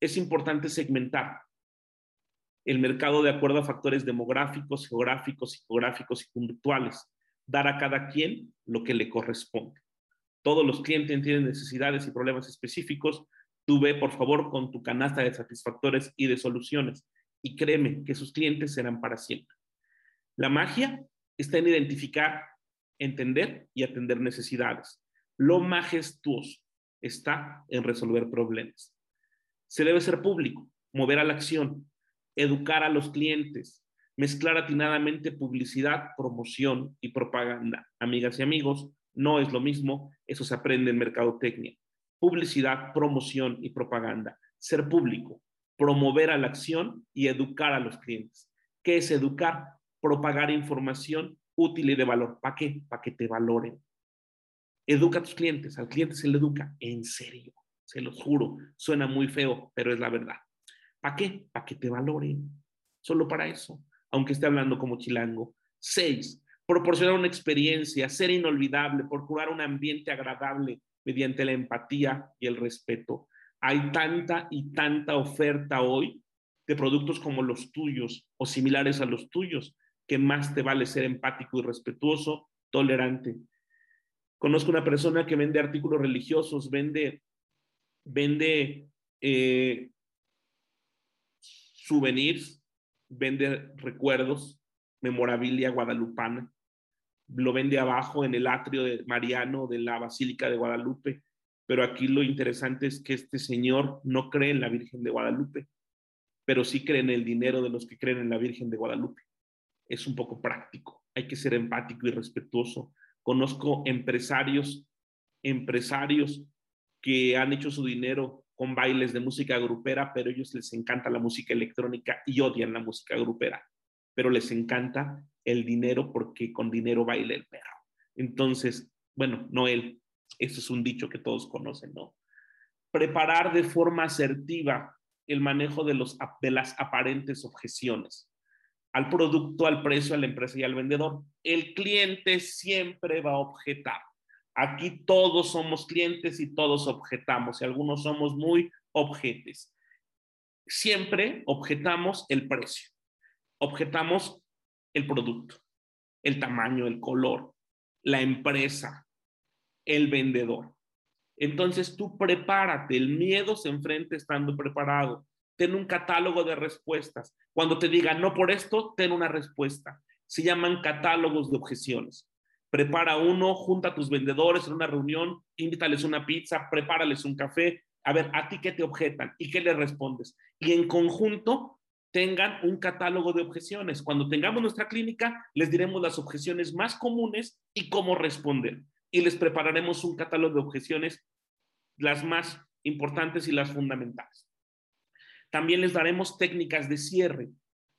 Es importante segmentar el mercado de acuerdo a factores demográficos, geográficos, psicográficos y conductuales, dar a cada quien lo que le corresponde. Todos los clientes tienen necesidades y problemas específicos. Tú ve, por favor, con tu canasta de satisfactores y de soluciones y créeme que sus clientes serán para siempre. La magia está en identificar, entender y atender necesidades. Lo majestuoso está en resolver problemas. Se debe ser público, mover a la acción, educar a los clientes, mezclar atinadamente publicidad, promoción y propaganda. Amigas y amigos, no es lo mismo, eso se aprende en mercadotecnia. Publicidad, promoción y propaganda. Ser público, promover a la acción y educar a los clientes. ¿Qué es educar? Propagar información útil y de valor. ¿Para qué? Para que te valoren. Educa a tus clientes, al cliente se le educa, en serio, se los juro, suena muy feo, pero es la verdad. ¿Para qué? Para que te valoren. Solo para eso, aunque esté hablando como chilango. Seis, proporcionar una experiencia, ser inolvidable, procurar un ambiente agradable mediante la empatía y el respeto. Hay tanta y tanta oferta hoy de productos como los tuyos o similares a los tuyos, que más te vale ser empático y respetuoso, tolerante. Conozco una persona que vende artículos religiosos, vende, vende eh, souvenirs, vende recuerdos, memorabilia guadalupana, lo vende abajo en el atrio de Mariano de la Basílica de Guadalupe, pero aquí lo interesante es que este señor no cree en la Virgen de Guadalupe, pero sí cree en el dinero de los que creen en la Virgen de Guadalupe. Es un poco práctico, hay que ser empático y respetuoso. Conozco empresarios, empresarios que han hecho su dinero con bailes de música grupera, pero a ellos les encanta la música electrónica y odian la música grupera, pero les encanta el dinero porque con dinero baila el perro. Entonces, bueno, no él, eso es un dicho que todos conocen, ¿no? Preparar de forma asertiva el manejo de, los, de las aparentes objeciones al producto, al precio, a la empresa y al vendedor. El cliente siempre va a objetar. Aquí todos somos clientes y todos objetamos y algunos somos muy objetes. Siempre objetamos el precio, objetamos el producto, el tamaño, el color, la empresa, el vendedor. Entonces tú prepárate, el miedo se enfrenta estando preparado. Ten un catálogo de respuestas. Cuando te digan no por esto, ten una respuesta. Se llaman catálogos de objeciones. Prepara uno, junta a tus vendedores en una reunión, invítales una pizza, prepárales un café. A ver, ¿a ti qué te objetan y qué le respondes? Y en conjunto tengan un catálogo de objeciones. Cuando tengamos nuestra clínica, les diremos las objeciones más comunes y cómo responder y les prepararemos un catálogo de objeciones, las más importantes y las fundamentales. También les daremos técnicas de cierre,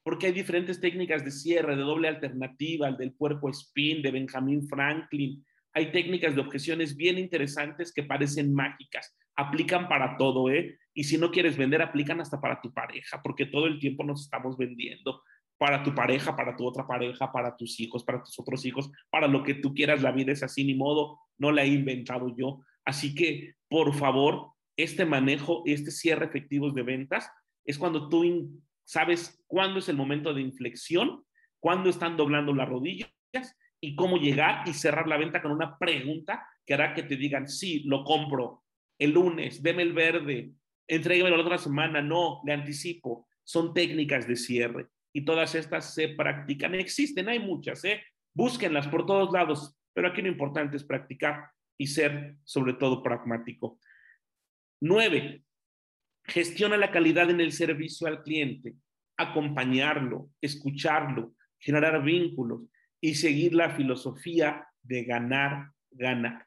porque hay diferentes técnicas de cierre, de doble alternativa, el del puerco spin, de Benjamin Franklin. Hay técnicas de objeciones bien interesantes que parecen mágicas, aplican para todo, ¿eh? Y si no quieres vender, aplican hasta para tu pareja, porque todo el tiempo nos estamos vendiendo para tu pareja, para tu otra pareja, para tus hijos, para tus otros hijos, para lo que tú quieras. La vida es así, ni modo, no la he inventado yo. Así que, por favor, este manejo, este cierre efectivos de ventas, es cuando tú sabes cuándo es el momento de inflexión, cuándo están doblando las rodillas y cómo llegar y cerrar la venta con una pregunta que hará que te digan, sí, lo compro el lunes, deme el verde, entréguemelo la otra semana, no, le anticipo. Son técnicas de cierre y todas estas se practican. Existen, hay muchas, ¿eh? Búsquenlas por todos lados, pero aquí lo importante es practicar y ser sobre todo pragmático. Nueve, gestiona la calidad en el servicio al cliente, acompañarlo, escucharlo, generar vínculos y seguir la filosofía de ganar, ganar.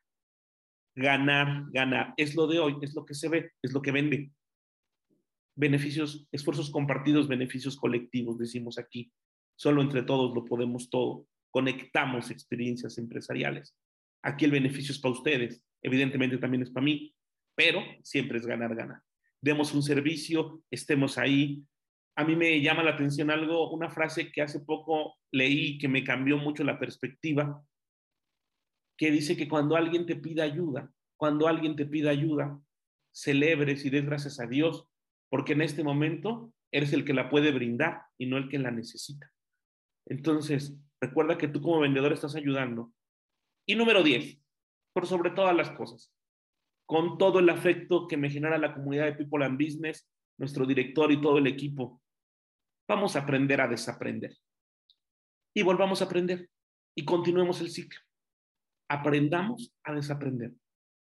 Ganar, ganar. Es lo de hoy, es lo que se ve, es lo que vende beneficios, esfuerzos compartidos, beneficios colectivos, decimos aquí. Solo entre todos lo podemos todo. conectamos experiencias empresariales. Aquí el beneficio es para ustedes, evidentemente también es para mí, pero siempre es ganar, ganar. Demos un servicio, estemos ahí. A mí me llama la atención algo, una frase que hace poco leí que me cambió mucho la perspectiva, que dice que cuando alguien te pida ayuda, cuando alguien te pida ayuda, celebres y des gracias a Dios, porque en este momento eres el que la puede brindar y no el que la necesita. Entonces, recuerda que tú como vendedor estás ayudando. Y número 10, por sobre todas las cosas, con todo el afecto que me genera la comunidad de People and Business, nuestro director y todo el equipo, vamos a aprender a desaprender. Y volvamos a aprender y continuemos el ciclo. Aprendamos a desaprender,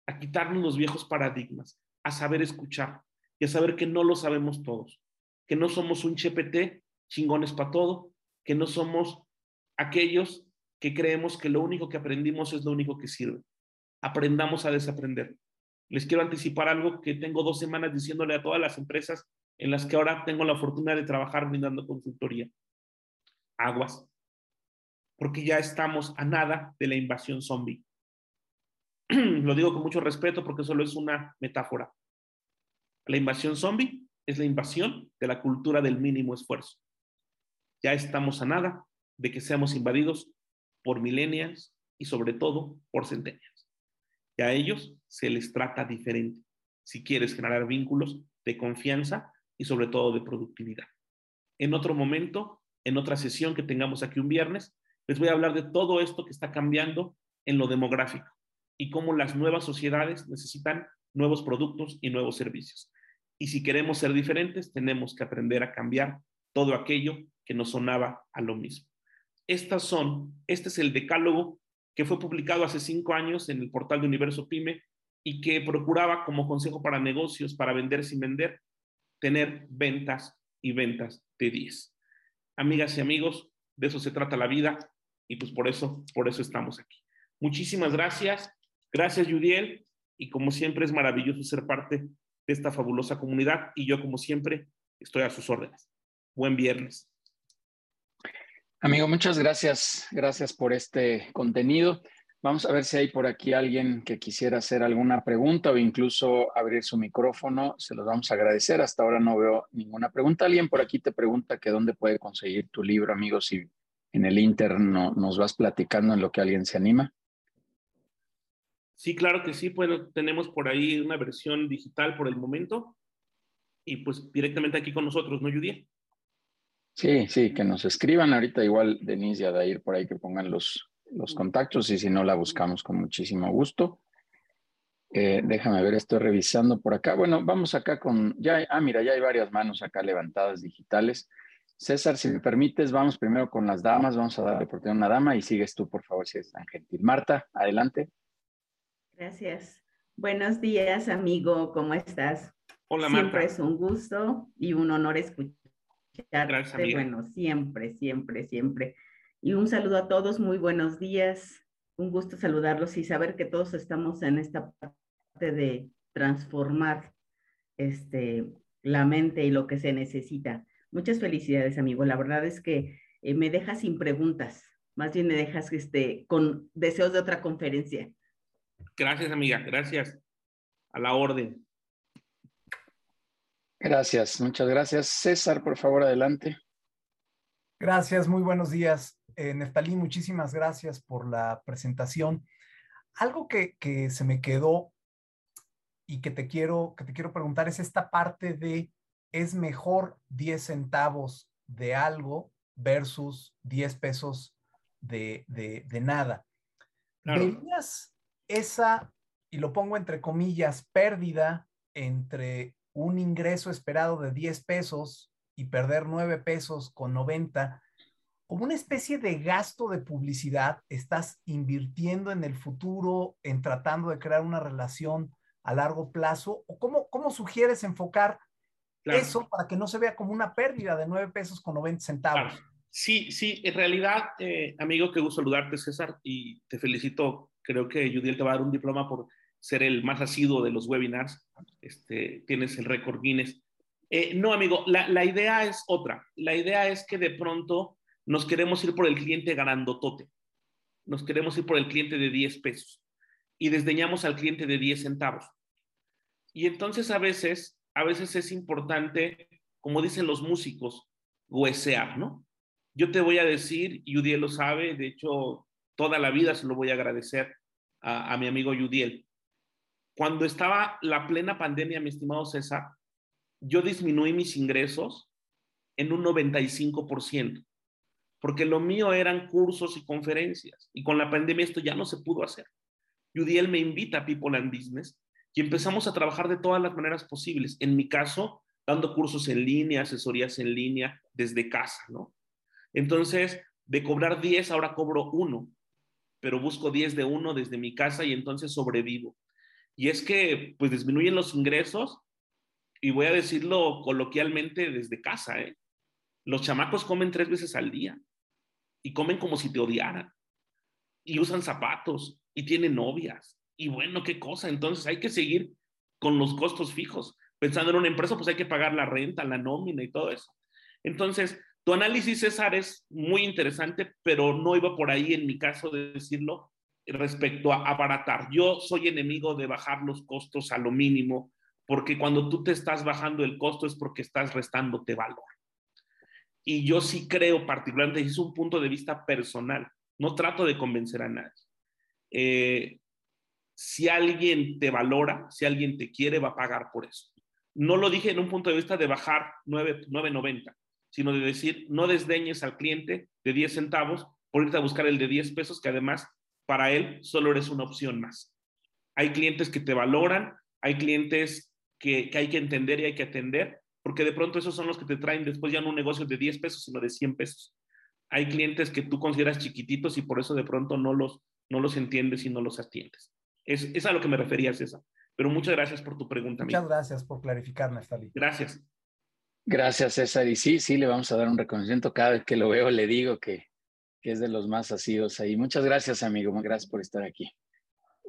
a quitarnos los viejos paradigmas, a saber escuchar y a saber que no lo sabemos todos, que no somos un chepete chingones para todo, que no somos aquellos que creemos que lo único que aprendimos es lo único que sirve. Aprendamos a desaprender. Les quiero anticipar algo que tengo dos semanas diciéndole a todas las empresas en las que ahora tengo la fortuna de trabajar brindando consultoría. Aguas. Porque ya estamos a nada de la invasión zombie. [CLEARS THROAT] Lo digo con mucho respeto porque solo es una metáfora. La invasión zombie es la invasión de la cultura del mínimo esfuerzo. Ya estamos a nada de que seamos invadidos por millennials y sobre todo por centenias. Y a ellos se les trata diferente si quieres generar vínculos de confianza y sobre todo de productividad. En otro momento, en otra sesión que tengamos aquí un viernes, les voy a hablar de todo esto que está cambiando en lo demográfico y cómo las nuevas sociedades necesitan nuevos productos y nuevos servicios. Y si queremos ser diferentes, tenemos que aprender a cambiar todo aquello que nos sonaba a lo mismo. Estas son, este es el decálogo que fue publicado hace cinco años en el portal de Universo Pyme y que procuraba como consejo para negocios, para vender sin vender, tener ventas y ventas de 10. Amigas y amigos, de eso se trata la vida y pues por eso, por eso estamos aquí. Muchísimas gracias. Gracias, Judiel. Y como siempre es maravilloso ser parte de esta fabulosa comunidad y yo como siempre estoy a sus órdenes. Buen viernes. Amigo, muchas gracias. Gracias por este contenido. Vamos a ver si hay por aquí alguien que quisiera hacer alguna pregunta o incluso abrir su micrófono. Se los vamos a agradecer. Hasta ahora no veo ninguna pregunta. Alguien por aquí te pregunta que dónde puede conseguir tu libro, amigo, si en el interno nos vas platicando en lo que alguien se anima. Sí, claro que sí. Bueno, tenemos por ahí una versión digital por el momento y pues directamente aquí con nosotros, ¿no, Judy? Sí, sí, que nos escriban ahorita igual Denise y Adair por ahí que pongan los, los contactos y si no la buscamos con muchísimo gusto. Eh, déjame ver, estoy revisando por acá. Bueno, vamos acá con, ya, ah, mira, ya hay varias manos acá levantadas digitales. César, si me permites, vamos primero con las damas, vamos a darle oportunidad a una dama y sigues tú, por favor, si es tan gentil. Marta, adelante. Gracias. Buenos días, amigo, ¿cómo estás? Hola, Marta. Siempre es un gusto y un honor escuchar Gracias. Bueno, siempre, siempre, siempre. Y un saludo a todos, muy buenos días. Un gusto saludarlos y saber que todos estamos en esta parte de transformar este, la mente y lo que se necesita. Muchas felicidades, amigo. La verdad es que eh, me dejas sin preguntas, más bien me dejas este, con deseos de otra conferencia. Gracias, amiga. Gracias. A la orden. Gracias, muchas gracias. César, por favor, adelante. Gracias, muy buenos días. Eh, Neftalí, muchísimas gracias por la presentación. Algo que, que, se me quedó y que te, quiero, que te quiero preguntar es esta parte de, ¿es mejor 10 centavos de algo versus 10 pesos de, de, de nada? Claro. ¿Verías esa, y lo pongo entre comillas, pérdida entre un ingreso esperado de 10 pesos y perder 9 pesos con 90, como una especie de gasto de publicidad, estás invirtiendo en el futuro, en tratando de crear una relación a largo plazo, o cómo, cómo sugieres enfocar claro. eso para que no se vea como una pérdida de 9 pesos con 90 centavos. Claro. Sí, sí, en realidad, eh, amigo, qué gusto saludarte, César, y te felicito. Creo que Judiel te va a dar un diploma por ser el más asiduo de los webinars, este, tienes el récord Guinness. Eh, no, amigo, la, la, idea es otra. La idea es que de pronto nos queremos ir por el cliente ganando tote. nos queremos ir por el cliente de 10 pesos y desdeñamos al cliente de 10 centavos. Y entonces a veces, a veces es importante, como dicen los músicos, huesear, ¿no? Yo te voy a decir, Yudiel lo sabe, de hecho, toda la vida se lo voy a agradecer a, a mi amigo Yudiel. Cuando estaba la plena pandemia, mi estimado César, yo disminuí mis ingresos en un 95%, porque lo mío eran cursos y conferencias, y con la pandemia esto ya no se pudo hacer. Yudiel me invita a People and Business y empezamos a trabajar de todas las maneras posibles. En mi caso, dando cursos en línea, asesorías en línea, desde casa, ¿no? Entonces, de cobrar 10, ahora cobro uno, pero busco 10 de uno desde mi casa y entonces sobrevivo. Y es que, pues, disminuyen los ingresos, y voy a decirlo coloquialmente desde casa, ¿eh? Los chamacos comen tres veces al día y comen como si te odiaran y usan zapatos y tienen novias y bueno, qué cosa. Entonces hay que seguir con los costos fijos. Pensando en una empresa, pues hay que pagar la renta, la nómina y todo eso. Entonces, tu análisis, César, es muy interesante, pero no iba por ahí en mi caso de decirlo respecto a abaratar. Yo soy enemigo de bajar los costos a lo mínimo, porque cuando tú te estás bajando el costo es porque estás restándote valor. Y yo sí creo particularmente, es un punto de vista personal, no trato de convencer a nadie. Eh, si alguien te valora, si alguien te quiere, va a pagar por eso. No lo dije en un punto de vista de bajar 9.90, sino de decir, no desdeñes al cliente de 10 centavos por irte a buscar el de 10 pesos, que además para él solo eres una opción más. Hay clientes que te valoran, hay clientes que, que hay que entender y hay que atender, porque de pronto esos son los que te traen después ya no un negocio de 10 pesos, sino de 100 pesos. Hay clientes que tú consideras chiquititos y por eso de pronto no los, no los entiendes y no los atiendes. Es, es a lo que me refería, César. Pero muchas gracias por tu pregunta. Muchas amigo. gracias por clarificar, Natalie. Gracias. Gracias, César. Y sí, sí, le vamos a dar un reconocimiento. Cada vez que lo veo, le digo que, que es de los más asidos ahí. Muchas gracias, amigo. Gracias por estar aquí.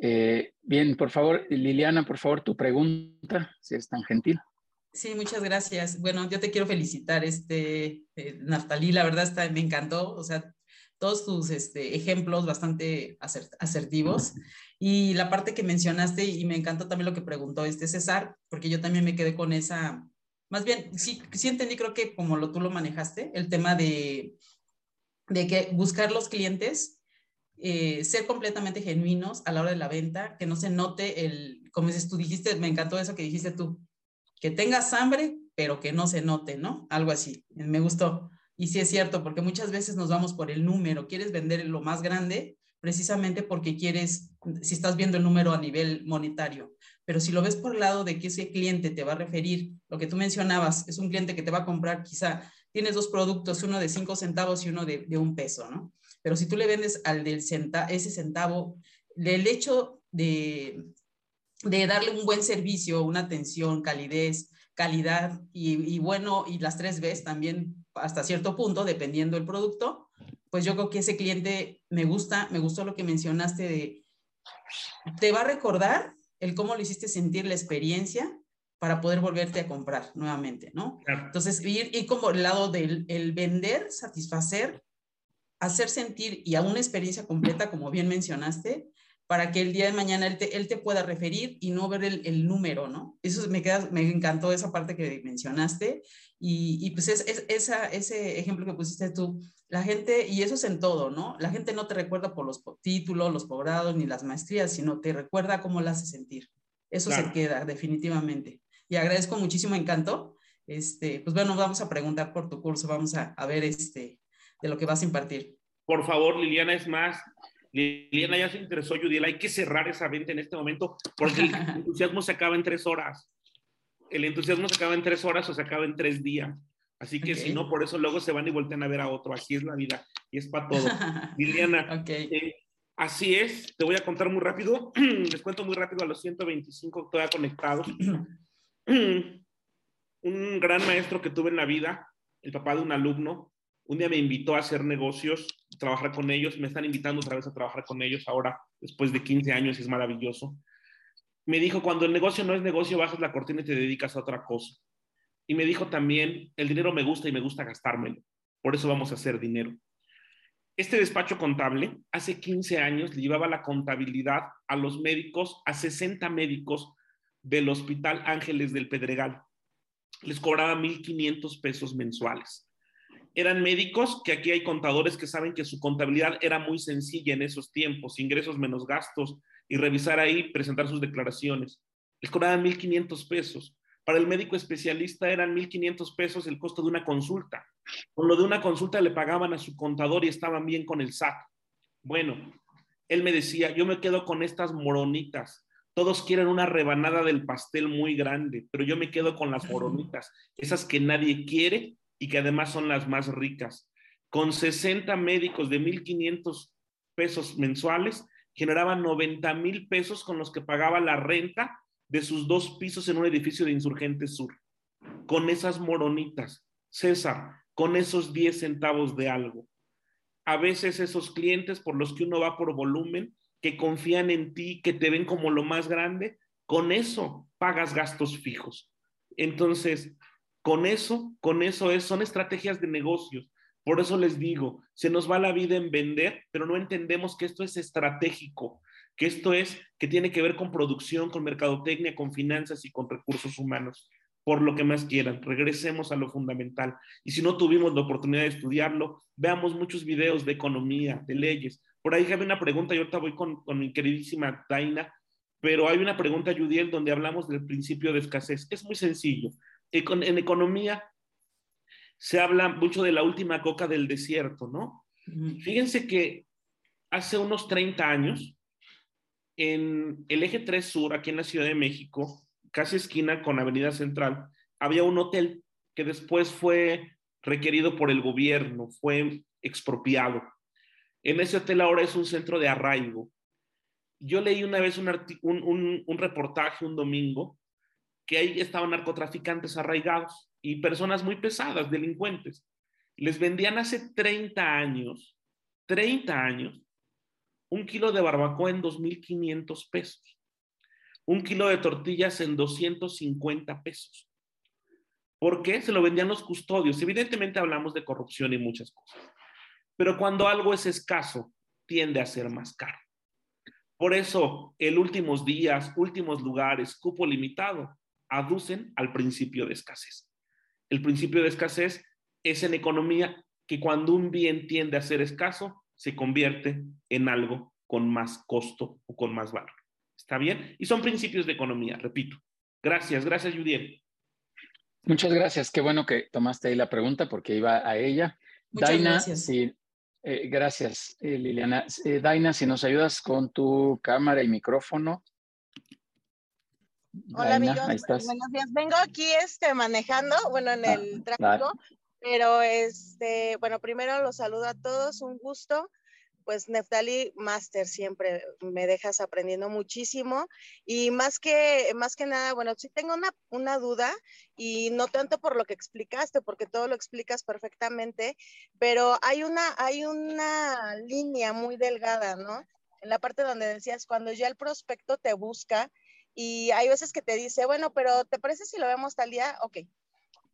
Eh, bien, por favor, Liliana, por favor, tu pregunta, si es tan gentil. Sí, muchas gracias. Bueno, yo te quiero felicitar, este, eh, Naftalí, la verdad está, me encantó, o sea, todos tus este, ejemplos bastante asertivos. Y la parte que mencionaste, y me encantó también lo que preguntó este César, porque yo también me quedé con esa, más bien, sí, sí entendí, creo que como lo, tú lo manejaste, el tema de, de que buscar los clientes, eh, ser completamente genuinos a la hora de la venta, que no se note el, como dices tú dijiste, me encantó eso que dijiste tú, que tengas hambre, pero que no se note, ¿no? Algo así, me gustó. Y sí es cierto, porque muchas veces nos vamos por el número, quieres vender lo más grande precisamente porque quieres, si estás viendo el número a nivel monetario, pero si lo ves por el lado de que ese cliente te va a referir, lo que tú mencionabas, es un cliente que te va a comprar quizá, tienes dos productos, uno de cinco centavos y uno de, de un peso, ¿no? Pero si tú le vendes al del centa, ese centavo, del hecho de, de darle un buen servicio, una atención, calidez, calidad y, y, bueno, y las tres Bs también hasta cierto punto, dependiendo del producto, pues yo creo que ese cliente me gusta, me gustó lo que mencionaste de, te va a recordar el cómo le hiciste sentir la experiencia para poder volverte a comprar nuevamente, ¿no? Claro. Entonces, ir, ir como el lado del el vender, satisfacer, hacer sentir y a una experiencia completa, como bien mencionaste, para que el día de mañana él te, él te pueda referir y no ver el, el, número, ¿no? Eso me, queda, me encantó esa parte que mencionaste y, y pues es, es, esa, ese ejemplo que pusiste tú, la gente, y eso es en todo, ¿no? La gente no te recuerda por los títulos, los posgrados ni las maestrías, sino te recuerda cómo la hace sentir. Eso claro. se queda definitivamente. Y agradezco muchísimo, encanto. Este, pues bueno, vamos a preguntar por tu curso, vamos a, a ver este, de lo que vas a impartir. Por favor, Liliana, es más, Liliana ya se interesó, Judiel, hay que cerrar esa venta en este momento porque el [LAUGHS] entusiasmo se acaba en tres horas. El entusiasmo se acaba en tres horas o se acaba en tres días. Así que okay. si no, por eso luego se van y voltean a ver a otro. Así es la vida y es para todo. [LAUGHS] Liliana, okay. eh, así es. Te voy a contar muy rápido. [CLEARS THROAT] Les cuento muy rápido a los 125 todavía conectados. [CLEARS THROAT] [CLEARS THROAT] un gran maestro que tuve en la vida, el papá de un alumno, un día me invitó a hacer negocios, trabajar con ellos, me están invitando otra vez a trabajar con ellos ahora, después de 15 años, es maravilloso. Me dijo, cuando el negocio no es negocio, bajas la cortina y te dedicas a otra cosa. Y me dijo también, el dinero me gusta y me gusta gastármelo, por eso vamos a hacer dinero. Este despacho contable hace 15 años llevaba la contabilidad a los médicos, a 60 médicos del Hospital Ángeles del Pedregal. Les cobraba 1.500 pesos mensuales. Eran médicos que aquí hay contadores que saben que su contabilidad era muy sencilla en esos tiempos, ingresos menos gastos y revisar ahí, presentar sus declaraciones. Les cobraban 1.500 pesos. Para el médico especialista eran 1.500 pesos el costo de una consulta. Con lo de una consulta le pagaban a su contador y estaban bien con el SAT. Bueno, él me decía, yo me quedo con estas moronitas. Todos quieren una rebanada del pastel muy grande, pero yo me quedo con las moronitas, esas que nadie quiere y que además son las más ricas. Con 60 médicos de 1.500 pesos mensuales, generaban 90 mil pesos con los que pagaba la renta de sus dos pisos en un edificio de Insurgentes Sur. Con esas moronitas, César, con esos 10 centavos de algo. A veces esos clientes por los que uno va por volumen, que confían en ti, que te ven como lo más grande, con eso pagas gastos fijos. Entonces, con eso, con eso es, son estrategias de negocios. Por eso les digo, se nos va la vida en vender, pero no entendemos que esto es estratégico que esto es, que tiene que ver con producción, con mercadotecnia, con finanzas y con recursos humanos, por lo que más quieran. Regresemos a lo fundamental. Y si no tuvimos la oportunidad de estudiarlo, veamos muchos videos de economía, de leyes. Por ahí hay una pregunta, y ahorita voy con, con mi queridísima Daina, pero hay una pregunta, Judiel, donde hablamos del principio de escasez. Es muy sencillo. En economía se habla mucho de la última coca del desierto, ¿no? Fíjense que hace unos 30 años, en el eje 3 sur, aquí en la Ciudad de México, casi esquina con Avenida Central, había un hotel que después fue requerido por el gobierno, fue expropiado. En ese hotel ahora es un centro de arraigo. Yo leí una vez un, un, un reportaje un domingo que ahí estaban narcotraficantes arraigados y personas muy pesadas, delincuentes. Les vendían hace 30 años, 30 años, un kilo de barbacoa en 2.500 pesos, un kilo de tortillas en 250 pesos. ¿Por qué? Se lo vendían los custodios. Evidentemente hablamos de corrupción y muchas cosas, pero cuando algo es escaso, tiende a ser más caro. Por eso, el últimos días, últimos lugares, cupo limitado, aducen al principio de escasez. El principio de escasez es en economía que cuando un bien tiende a ser escaso, se convierte en algo con más costo o con más valor. ¿Está bien? Y son principios de economía, repito. Gracias, gracias, Judiel. Muchas gracias. Qué bueno que tomaste ahí la pregunta porque iba a ella. Muchas gracias. Sí, eh, gracias, eh, Liliana. Eh, Daina, si nos ayudas con tu cámara y micrófono. Hola, amigos. Buenos días. Vengo aquí este, manejando, bueno, en ah, el tráfico. Pero, este, bueno, primero los saludo a todos, un gusto. Pues Neftali Master siempre me dejas aprendiendo muchísimo y más que, más que nada, bueno, sí tengo una, una duda y no tanto por lo que explicaste, porque todo lo explicas perfectamente, pero hay una, hay una línea muy delgada, ¿no? En la parte donde decías, cuando ya el prospecto te busca y hay veces que te dice, bueno, pero ¿te parece si lo vemos tal día? Ok,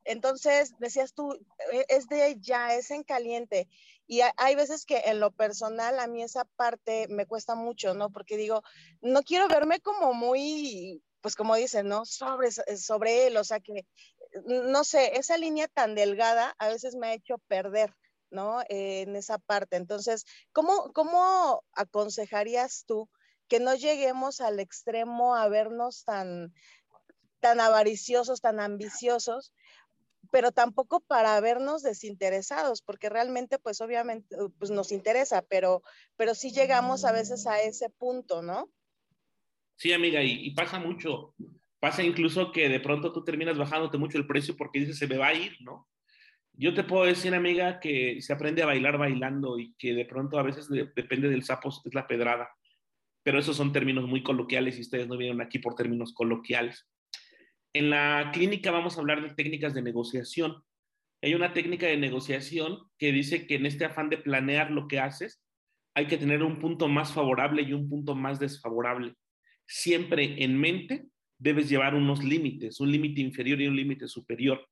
entonces, decías tú, e, es de ya, es en caliente. Y hay veces que en lo personal a mí esa parte me cuesta mucho, ¿no? Porque digo, no quiero verme como muy, pues como dicen, ¿no? Sobre, sobre él, o sea que, no sé, esa línea tan delgada a veces me ha hecho perder, ¿no? en esa parte. Entonces, ¿cómo, ¿cómo aconsejarías tú que no lleguemos al extremo a vernos tan, tan avariciosos, tan ambiciosos, pero tampoco para vernos desinteresados, porque realmente, pues obviamente, pues nos interesa, pero, pero sí llegamos a veces a ese punto, ¿no? Sí, amiga, y, pasa mucho. Pasa incluso que de pronto tú terminas bajándote mucho el precio porque dices, se me va a ir, ¿no? Yo te puedo decir, amiga, que se aprende a bailar bailando y que de pronto a veces depende del sapo, es la pedrada. Pero esos son términos muy coloquiales y ustedes no vienen aquí por términos coloquiales. En la clínica vamos a hablar de técnicas de negociación. Hay una técnica de negociación que dice que en este afán de planear lo que haces, hay que tener un punto más favorable y un punto más desfavorable. Siempre en mente debes llevar unos límites, un límite inferior y un límite superior.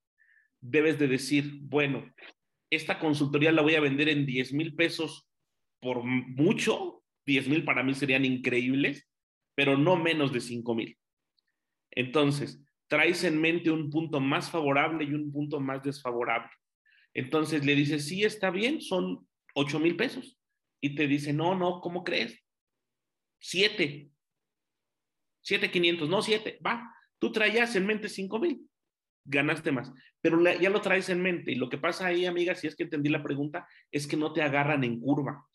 Debes de decir, bueno, esta consultoría la voy a vender en 10 mil pesos por mucho, 10 mil para mí serían increíbles, pero no menos de 5 mil. Entonces, traes en mente un punto más favorable y un punto más desfavorable. Entonces le dices, sí, está bien, son 8 mil pesos. Y te dice, no, no, ¿cómo crees? Siete. Siete quinientos, no siete, va. Tú traías en mente 5 mil, ganaste más, pero ya lo traes en mente. Y lo que pasa ahí, amiga, si es que entendí la pregunta, es que no te agarran en curva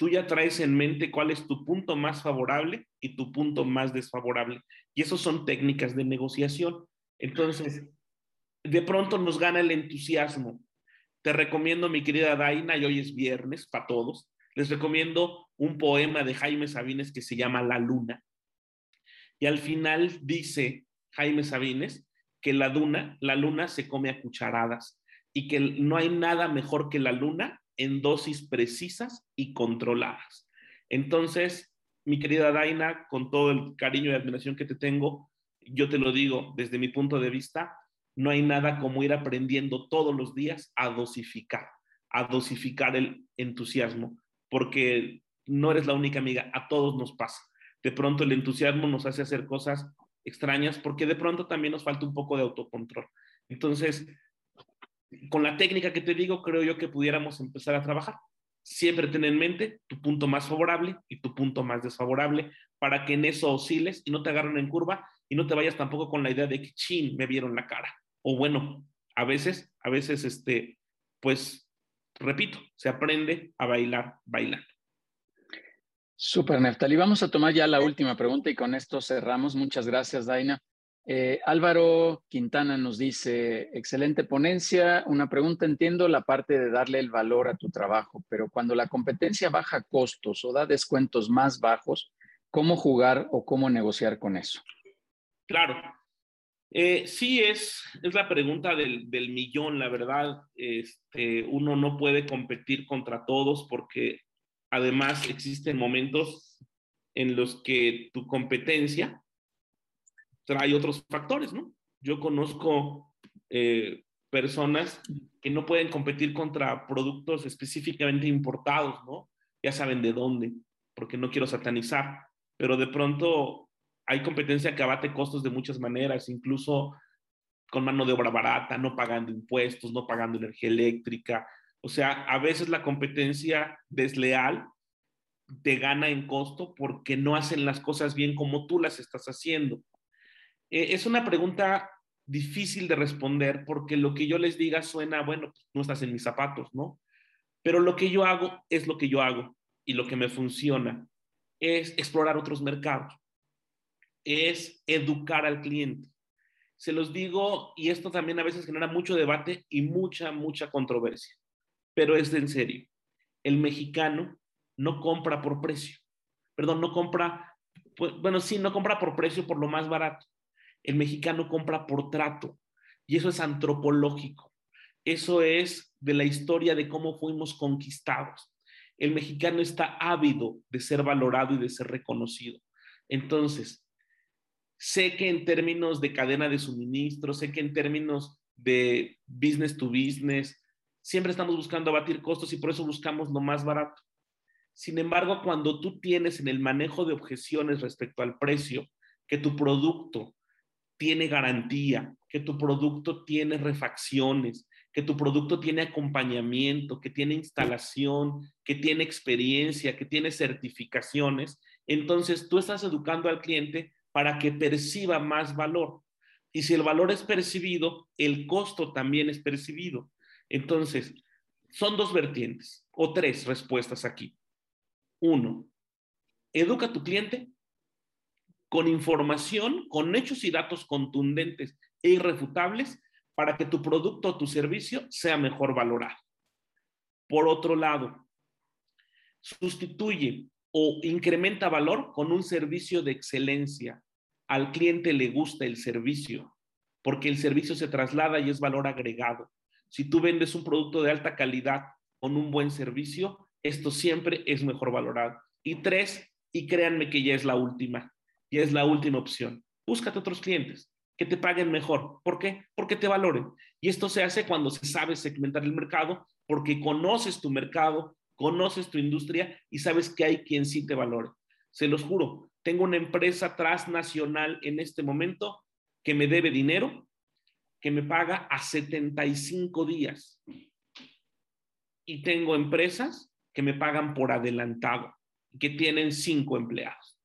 tú ya traes en mente cuál es tu punto más favorable y tu punto más desfavorable. Y eso son técnicas de negociación. Entonces, de pronto nos gana el entusiasmo. Te recomiendo, mi querida Daina, y hoy es viernes para todos, les recomiendo un poema de Jaime Sabines que se llama La Luna. Y al final dice Jaime Sabines que la luna, la luna se come a cucharadas y que no hay nada mejor que la luna en dosis precisas y controladas. Entonces, mi querida Daina, con todo el cariño y admiración que te tengo, yo te lo digo desde mi punto de vista, no hay nada como ir aprendiendo todos los días a dosificar, a dosificar el entusiasmo, porque no eres la única amiga, a todos nos pasa. De pronto el entusiasmo nos hace hacer cosas extrañas porque de pronto también nos falta un poco de autocontrol. Entonces, con la técnica que te digo, creo yo que pudiéramos empezar a trabajar. Siempre ten en mente tu punto más favorable y tu punto más desfavorable para que en eso osciles y no te agarren en curva y no te vayas tampoco con la idea de que, chin, me vieron la cara. O bueno, a veces, a veces, este, pues, repito, se aprende a bailar bailando. Super, Neftali. Vamos a tomar ya la última pregunta y con esto cerramos. Muchas gracias, Daina. Eh, Álvaro Quintana nos dice, excelente ponencia. Una pregunta, entiendo la parte de darle el valor a tu trabajo, pero cuando la competencia baja costos o da descuentos más bajos, ¿cómo jugar o cómo negociar con eso? Claro. Eh, sí, es, es la pregunta del, millón, la verdad. Este, uno no puede competir contra todos porque además existen momentos en los que tu competencia trae otros factores, ¿no? Yo conozco eh, personas que no pueden competir contra productos específicamente importados, ¿no? Ya saben de dónde, porque no quiero satanizar, pero de pronto hay competencia que abate costos de muchas maneras, incluso con mano de obra barata, no pagando impuestos, no pagando energía eléctrica. O sea, a veces la competencia desleal te gana en costo porque no hacen las cosas bien como tú las estás haciendo. Eh, es una pregunta difícil de responder porque lo que yo les diga suena, bueno, pues, no estás en mis zapatos, ¿no? Pero lo que yo hago es lo que yo hago y lo que me funciona es explorar otros mercados, es educar al cliente. Se los digo, y esto también a veces genera mucho debate y mucha, mucha controversia, pero es en serio. El mexicano no compra por precio, perdón, no compra, pues, bueno, sí, no compra por precio por lo más barato el mexicano compra por trato y eso es antropológico. Eso es de la historia de cómo fuimos conquistados. El mexicano está ávido de ser valorado y de ser reconocido. Entonces, sé que en términos de cadena de suministro, sé que en términos de business to business, siempre estamos buscando abatir costos y por eso buscamos lo más barato. Sin embargo, cuando tú tienes en el manejo de objeciones respecto al precio que tu producto tiene garantía, que tu producto tiene refacciones, que tu producto tiene acompañamiento, que tiene instalación, que tiene experiencia, que tiene certificaciones, entonces tú estás educando al cliente para que perciba más valor. Y si el valor es percibido, el costo también es percibido. Entonces, son dos vertientes o tres respuestas aquí. Uno, educa a tu cliente con información, con hechos y datos contundentes e irrefutables para que tu producto o tu servicio sea mejor valorado. Por otro lado, sustituye o incrementa valor con un servicio de excelencia. Al cliente le gusta el servicio porque el servicio se traslada y es valor agregado. Si tú vendes un producto de alta calidad con un buen servicio, esto siempre es mejor valorado. Y tres, y créanme que ya es la última, y es la última opción. Búscate otros clientes que te paguen mejor. ¿Por qué? Porque te valoren. Y esto se hace cuando se sabe segmentar el mercado, porque conoces tu mercado, conoces tu industria y sabes que hay quien sí te valore. Se los juro, tengo una empresa transnacional en este momento que me debe dinero, que me paga a 75 días. Y tengo empresas que me pagan por adelantado, que tienen cinco empleados.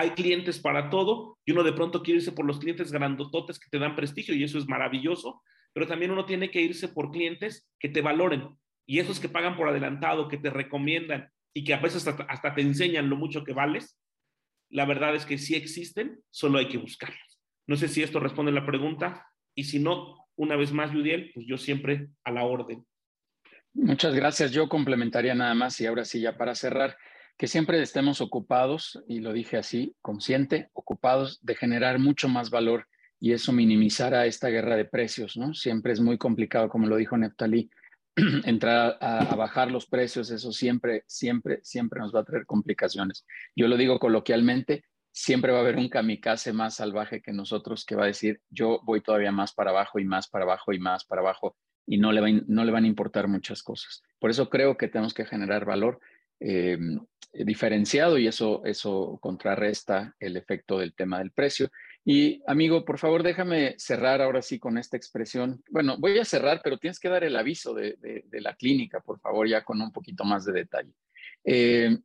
Hay clientes para todo y uno de pronto quiere irse por los clientes grandototes que te dan prestigio y eso es maravilloso, pero también uno tiene que irse por clientes que te valoren y esos que pagan por adelantado, que te recomiendan y que a veces hasta, hasta te enseñan lo mucho que vales, la verdad es que sí existen, solo hay que buscarlos. No sé si esto responde la pregunta y si no, una vez más, Judiel, pues yo siempre a la orden. Muchas gracias. Yo complementaría nada más y ahora sí ya para cerrar, que siempre estemos ocupados, y lo dije así, consciente, ocupados de generar mucho más valor y eso minimizará esta guerra de precios, ¿no? Siempre es muy complicado, como lo dijo Neftalí, [CLEARS THROAT] entrar a, bajar los precios, eso siempre, siempre, siempre nos va a traer complicaciones. Yo lo digo coloquialmente, siempre va a haber un kamikaze más salvaje que nosotros que va a decir, yo voy todavía más para abajo y más para abajo y más para abajo y no le, no le van a importar muchas cosas. Por eso creo que tenemos que generar valor eh, diferenciado y eso, eso contrarresta el efecto del tema del precio. Y amigo, por favor, déjame cerrar ahora sí con esta expresión. Bueno, voy a cerrar, pero tienes que dar el aviso de, de, la clínica, por favor, ya con un poquito más de detalle. Eh,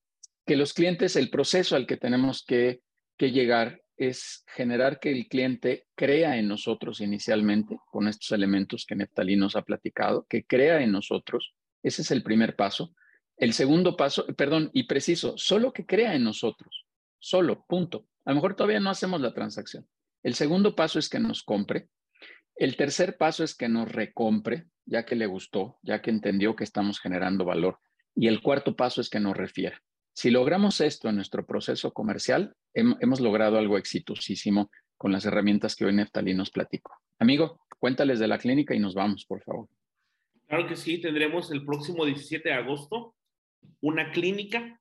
que los clientes, el proceso al que tenemos que, que llegar es generar que el cliente crea en nosotros inicialmente con estos elementos que Neftalí nos ha platicado, que crea en nosotros. Ese es el primer paso. El segundo paso, perdón, y preciso, solo que crea en nosotros. Solo, punto. A lo mejor todavía no hacemos la transacción. El segundo paso es que nos compre. El tercer paso es que nos recompre, ya que le gustó, ya que entendió que estamos generando valor. Y el cuarto paso es que nos refiera. Si logramos esto en nuestro proceso comercial, hemos logrado algo exitosísimo con las herramientas que hoy Neftalí nos platicó. Amigo, cuéntales de la clínica y nos vamos, por favor. Claro que sí, tendremos el próximo 17 de agosto una clínica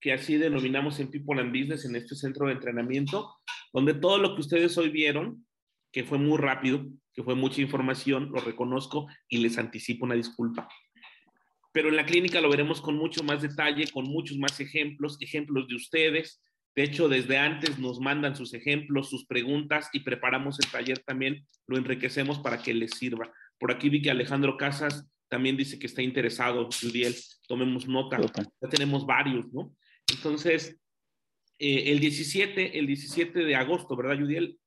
que así denominamos en People and Business, en este centro de entrenamiento, donde todo lo que ustedes hoy vieron, que fue muy rápido, que fue mucha información, lo reconozco y les anticipo una disculpa, pero en la clínica lo veremos con mucho más detalle, con muchos más ejemplos, ejemplos de ustedes. De hecho, desde antes nos mandan sus ejemplos, sus preguntas y preparamos el taller también, lo enriquecemos para que les sirva. Por aquí vi que Alejandro Casas también dice que está interesado, Judiel, tomemos nota, ya tenemos varios, ¿no? Entonces, eh, el 17, el 17 de agosto, ¿verdad, Judiel?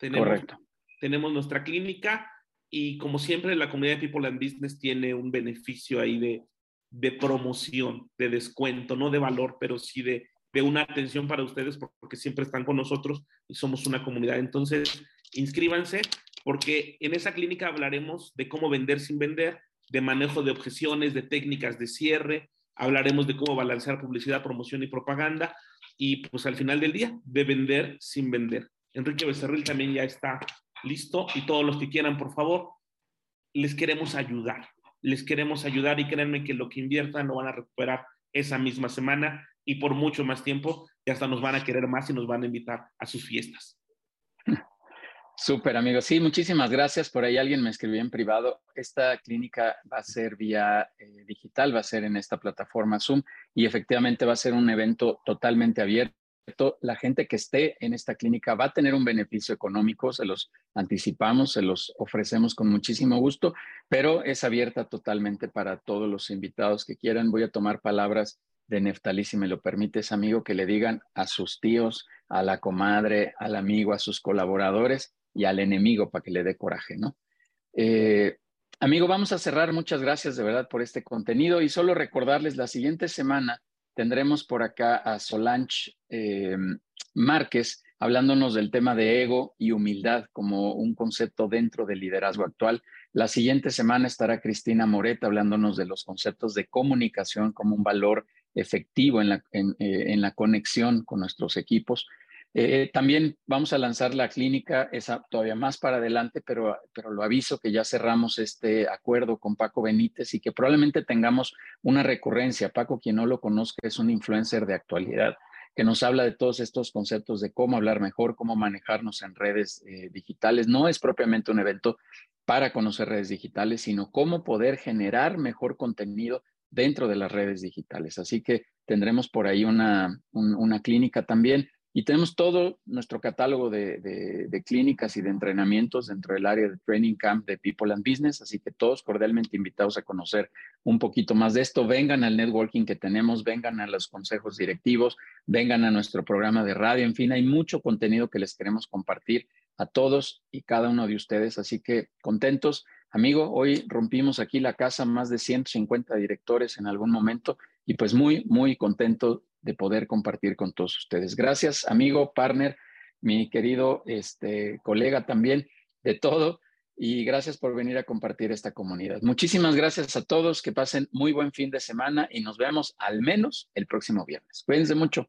Tenemos, Correcto. Tenemos nuestra clínica y como siempre, la comunidad de People and Business tiene un beneficio ahí de, de promoción, de descuento, no de valor, pero sí de, de una atención para ustedes porque siempre están con nosotros y somos una comunidad. Entonces, inscríbanse porque en esa clínica hablaremos de cómo vender sin vender, de manejo de objeciones, de técnicas de cierre, hablaremos de cómo balancear publicidad, promoción y propaganda y pues al final del día, de vender sin vender. Enrique Becerril también ya está listo y todos los que quieran, por favor, les queremos ayudar. Les queremos ayudar y créanme que lo que inviertan lo van a recuperar esa misma semana y por mucho más tiempo y hasta nos van a querer más y nos van a invitar a sus fiestas. Súper, amigos. Sí, muchísimas gracias. Por ahí alguien me escribió en privado. Esta clínica va a ser vía eh, digital, va a ser en esta plataforma Zoom y efectivamente va a ser un evento totalmente abierto la gente que esté en esta clínica va a tener un beneficio económico, se los anticipamos, se los ofrecemos con muchísimo gusto, pero es abierta totalmente para todos los invitados que quieran. Voy a tomar palabras de Neftalí, si me lo permites, amigo, que le digan a sus tíos, a la comadre, al amigo, a sus colaboradores y al enemigo para que le dé coraje, ¿no? Eh, amigo, vamos a cerrar. Muchas gracias de verdad por este contenido y solo recordarles la siguiente semana tendremos por acá a Solange eh, Márquez hablándonos del tema de ego y humildad como un concepto dentro del liderazgo actual. La siguiente semana estará Cristina Moret hablándonos de los conceptos de comunicación como un valor efectivo en la, en eh, la conexión con nuestros equipos. Eh, también vamos a lanzar la clínica, esa todavía más para adelante, pero, pero lo aviso que ya cerramos este acuerdo con Paco Benítez y que probablemente tengamos una recurrencia. Paco, quien no lo conozca, es un influencer de actualidad que nos habla de todos estos conceptos de cómo hablar mejor, cómo manejarnos en redes eh, digitales. No es propiamente un evento para conocer redes digitales, sino cómo poder generar mejor contenido dentro de las redes digitales. Así que tendremos por ahí una, una clínica también y tenemos todo nuestro catálogo de, clínicas y de entrenamientos dentro del área de Training Camp de People and Business, así que todos cordialmente invitados a conocer un poquito más de esto. Vengan al networking que tenemos, vengan a los consejos directivos, vengan a nuestro programa de radio, en fin, hay mucho contenido que les queremos compartir a todos y cada uno de ustedes, así que contentos. Amigo, hoy rompimos aquí la casa, más de 150 directores en algún momento y pues muy, muy contento de poder compartir con todos ustedes. Gracias, amigo, partner, mi querido este, colega también, de todo. Y gracias por venir a compartir esta comunidad. Muchísimas gracias a todos, que pasen muy buen fin de semana y nos vemos al menos el próximo viernes. Cuídense mucho.